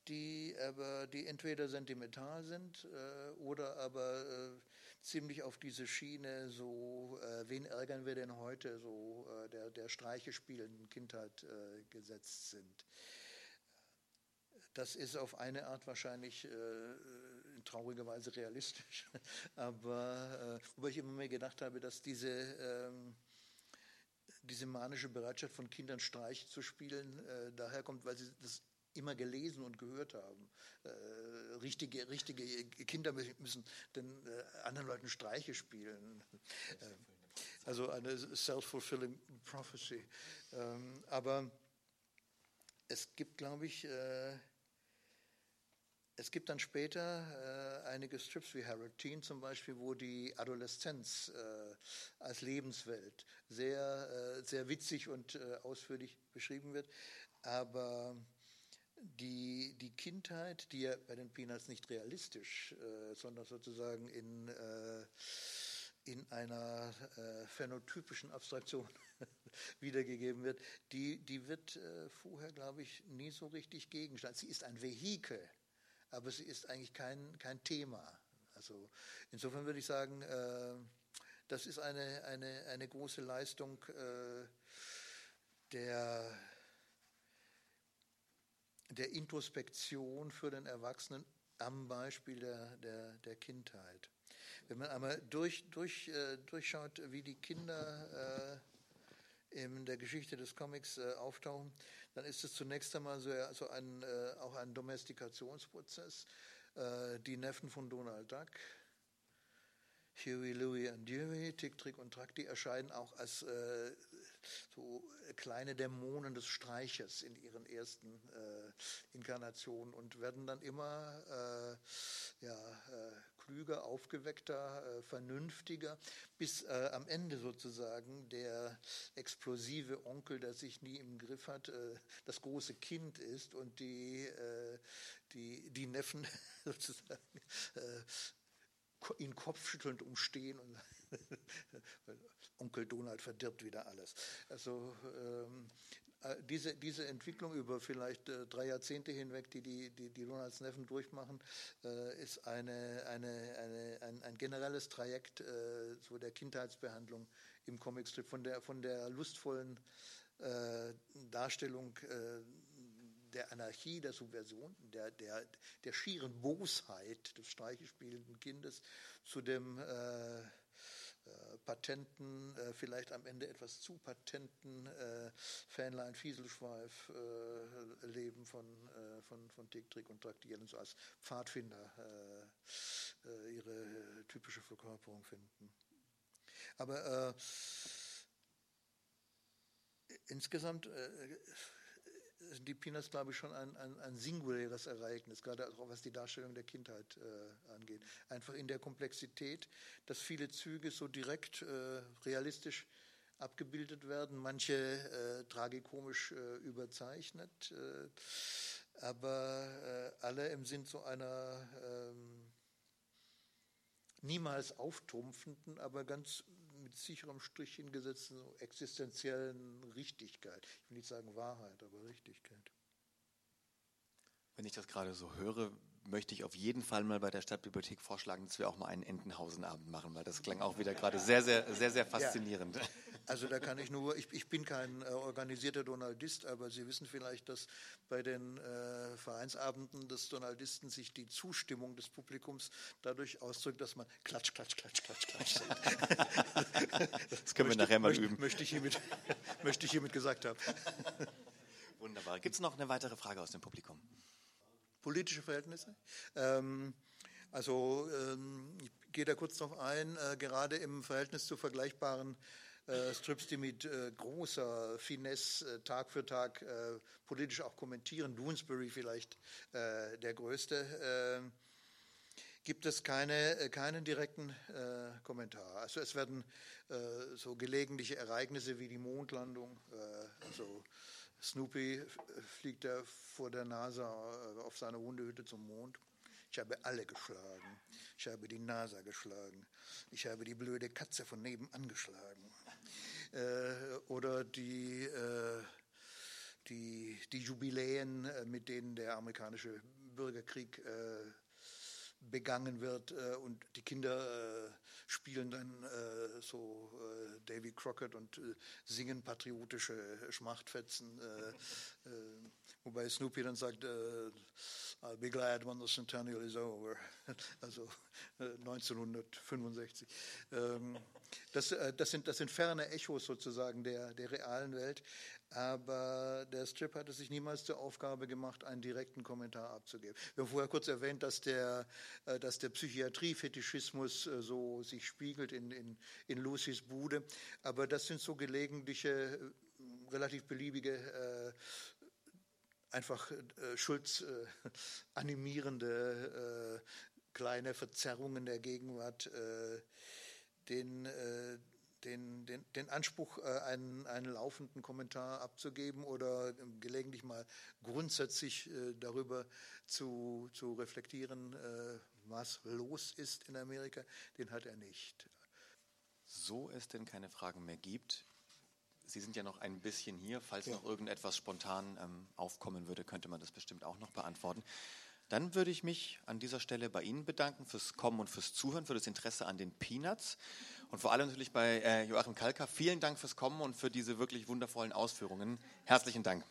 die aber die entweder sentimental sind äh, oder aber äh, ziemlich auf diese Schiene so, wen ärgern wir denn heute, so der, der Streiche spielenden Kindheit gesetzt sind. Das ist auf eine Art wahrscheinlich äh, in trauriger Weise realistisch, aber äh, wobei ich immer mehr gedacht habe, dass diese, ähm, diese manische Bereitschaft von Kindern Streiche zu spielen äh, daher weil sie das immer gelesen und gehört haben. Äh, richtige, richtige Kinder müssen den äh, anderen Leuten Streiche spielen. Äh, also eine self-fulfilling prophecy. Ähm, aber es gibt, glaube ich, äh, es gibt dann später äh, einige Strips wie Harold Teen zum Beispiel, wo die Adoleszenz äh, als Lebenswelt sehr, äh, sehr witzig und äh, ausführlich beschrieben wird. Aber die, die Kindheit, die ja bei den Peanuts nicht realistisch, äh, sondern sozusagen in, äh, in einer phänotypischen Abstraktion wiedergegeben wird, die, die wird vorher, glaube ich, nie so richtig Gegenstand. Sie ist ein Vehikel aber sie ist eigentlich kein, kein Thema. Also insofern würde ich sagen, äh, das ist eine, eine, eine große Leistung äh, der, der Introspektion für den Erwachsenen am Beispiel der, der, der Kindheit. Wenn man einmal durch, durch, äh, durchschaut, wie die Kinder äh, in der Geschichte des Comics äh, auftauchen, dann ist es zunächst einmal so, so ein, äh, auch ein Domestikationsprozess. Äh, die Neffen von Donald Duck, Huey, Louie und Dewey, Tick, Trick und Track, die erscheinen auch als äh, so kleine Dämonen des Streiches in ihren ersten äh, Inkarnationen und werden dann immer äh, ja, klüger, aufgeweckter, äh, vernünftiger, bis äh, am Ende sozusagen der explosive Onkel, der sich nie im Griff hat, äh, das große Kind ist und die, die, die Neffen sozusagen ihn kopfschüttelnd umstehen und Onkel Donald verdirbt wieder alles. Also ähm, äh, diese, diese Entwicklung über vielleicht äh, drei Jahrzehnte hinweg, die die, die, die Donalds Neffen durchmachen, äh, ist eine, eine, eine, ein, ein generelles Trajekt äh, so der Kindheitsbehandlung im Comicstrip, von der, von der lustvollen äh, Darstellung äh, der Anarchie, der Subversion, der, der, der schieren Bosheit des streichespielenden Kindes zu dem äh, patenten, äh, vielleicht am Ende etwas zu patenten äh, Fähnlein Fieselschweif äh, Leben von, äh, von, von Tick, Trick und Traktieren, so als Pfadfinder äh, ihre typische Verkörperung finden. Aber insgesamt sind die Peanuts, glaube ich, schon ein, ein, ein, singuläres Ereignis, gerade auch was die Darstellung der Kindheit äh, angeht. Einfach in der Komplexität, dass viele Züge so direkt äh, realistisch abgebildet werden, manche äh, tragikomisch äh, überzeichnet, äh, aber äh, alle im Sinn so einer ähm, niemals auftrumpfenden, aber ganz mit sicherem Strichchen gesetzten existenziellen Richtigkeit. Ich will nicht sagen Wahrheit, aber Richtigkeit. Wenn ich das gerade so höre, möchte ich auf jeden Fall mal bei der Stadtbibliothek vorschlagen, dass wir auch mal einen Entenhausenabend machen, weil das klang auch wieder gerade sehr, sehr, sehr, sehr faszinierend. Ja. Also da kann ich nur, ich, ich bin kein äh, organisierter Donaldist, aber Sie wissen vielleicht, dass bei den äh, Vereinsabenden des Donaldisten sich die Zustimmung des Publikums dadurch ausdrückt, dass man klatsch, klatsch, klatsch, klatsch, klatsch sagt. Das können wir nachher mal möchte, üben. Möchte ich, hiermit, möchte ich hiermit gesagt haben. Wunderbar. Gibt es noch eine weitere Frage aus dem Publikum? politische Verhältnisse. Ähm, also ähm, ich gehe da kurz noch ein, äh, gerade im Verhältnis zu vergleichbaren äh, Strips, die mit äh, großer Finesse äh, Tag für Tag äh, politisch auch kommentieren. Doonesbury vielleicht äh, der größte. Ähm, gibt es keine, äh, keinen direkten Kommentar. Also es werden so gelegentliche Ereignisse wie die Mondlandung, also Snoopy fliegt er vor der NASA auf seiner Hundehütte zum Mond. Ich habe alle geschlagen. Ich habe die NASA geschlagen. Ich habe die blöde Katze von nebenan geschlagen. Äh, oder die, äh, die, die Jubiläen, äh, mit denen der amerikanische Bürgerkrieg äh, begangen wird äh, und die Kinder äh, spielen dann so Davy Crockett und singen patriotische Schmachtfetzen, wobei Snoopy dann sagt, I'll be glad when the centennial is over, also 1965. Ähm, das, das, sind, das sind ferne Echos sozusagen der, der realen Welt, aber der Strip hatte sich niemals zur Aufgabe gemacht, einen direkten Kommentar abzugeben. Wir haben vorher kurz erwähnt, dass der, äh, dass der Psychiatrie-Fetischismus äh, so sich spiegelt in, in, in Lucys Bude, aber das sind so gelegentliche, äh, relativ beliebige einfach äh, Schulz äh, animierende äh, kleine Verzerrungen der Gegenwart, äh, den, den, den, den Anspruch, äh, einen, einen laufenden Kommentar abzugeben oder ähm, gelegentlich mal grundsätzlich äh, darüber zu, zu reflektieren, äh, was los ist in Amerika, den hat er nicht. So es denn keine Fragen mehr gibt, Sie sind ja noch ein bisschen hier. Falls ja. noch irgendetwas spontan ähm, aufkommen würde, könnte man das bestimmt auch noch beantworten. Dann würde ich mich an dieser Stelle bei Ihnen bedanken fürs Kommen und fürs Zuhören, für das Interesse an den Peanuts. Und vor allem natürlich bei äh, Joachim Kalka. Vielen Dank fürs Kommen und für diese wirklich wundervollen Ausführungen. Herzlichen Dank.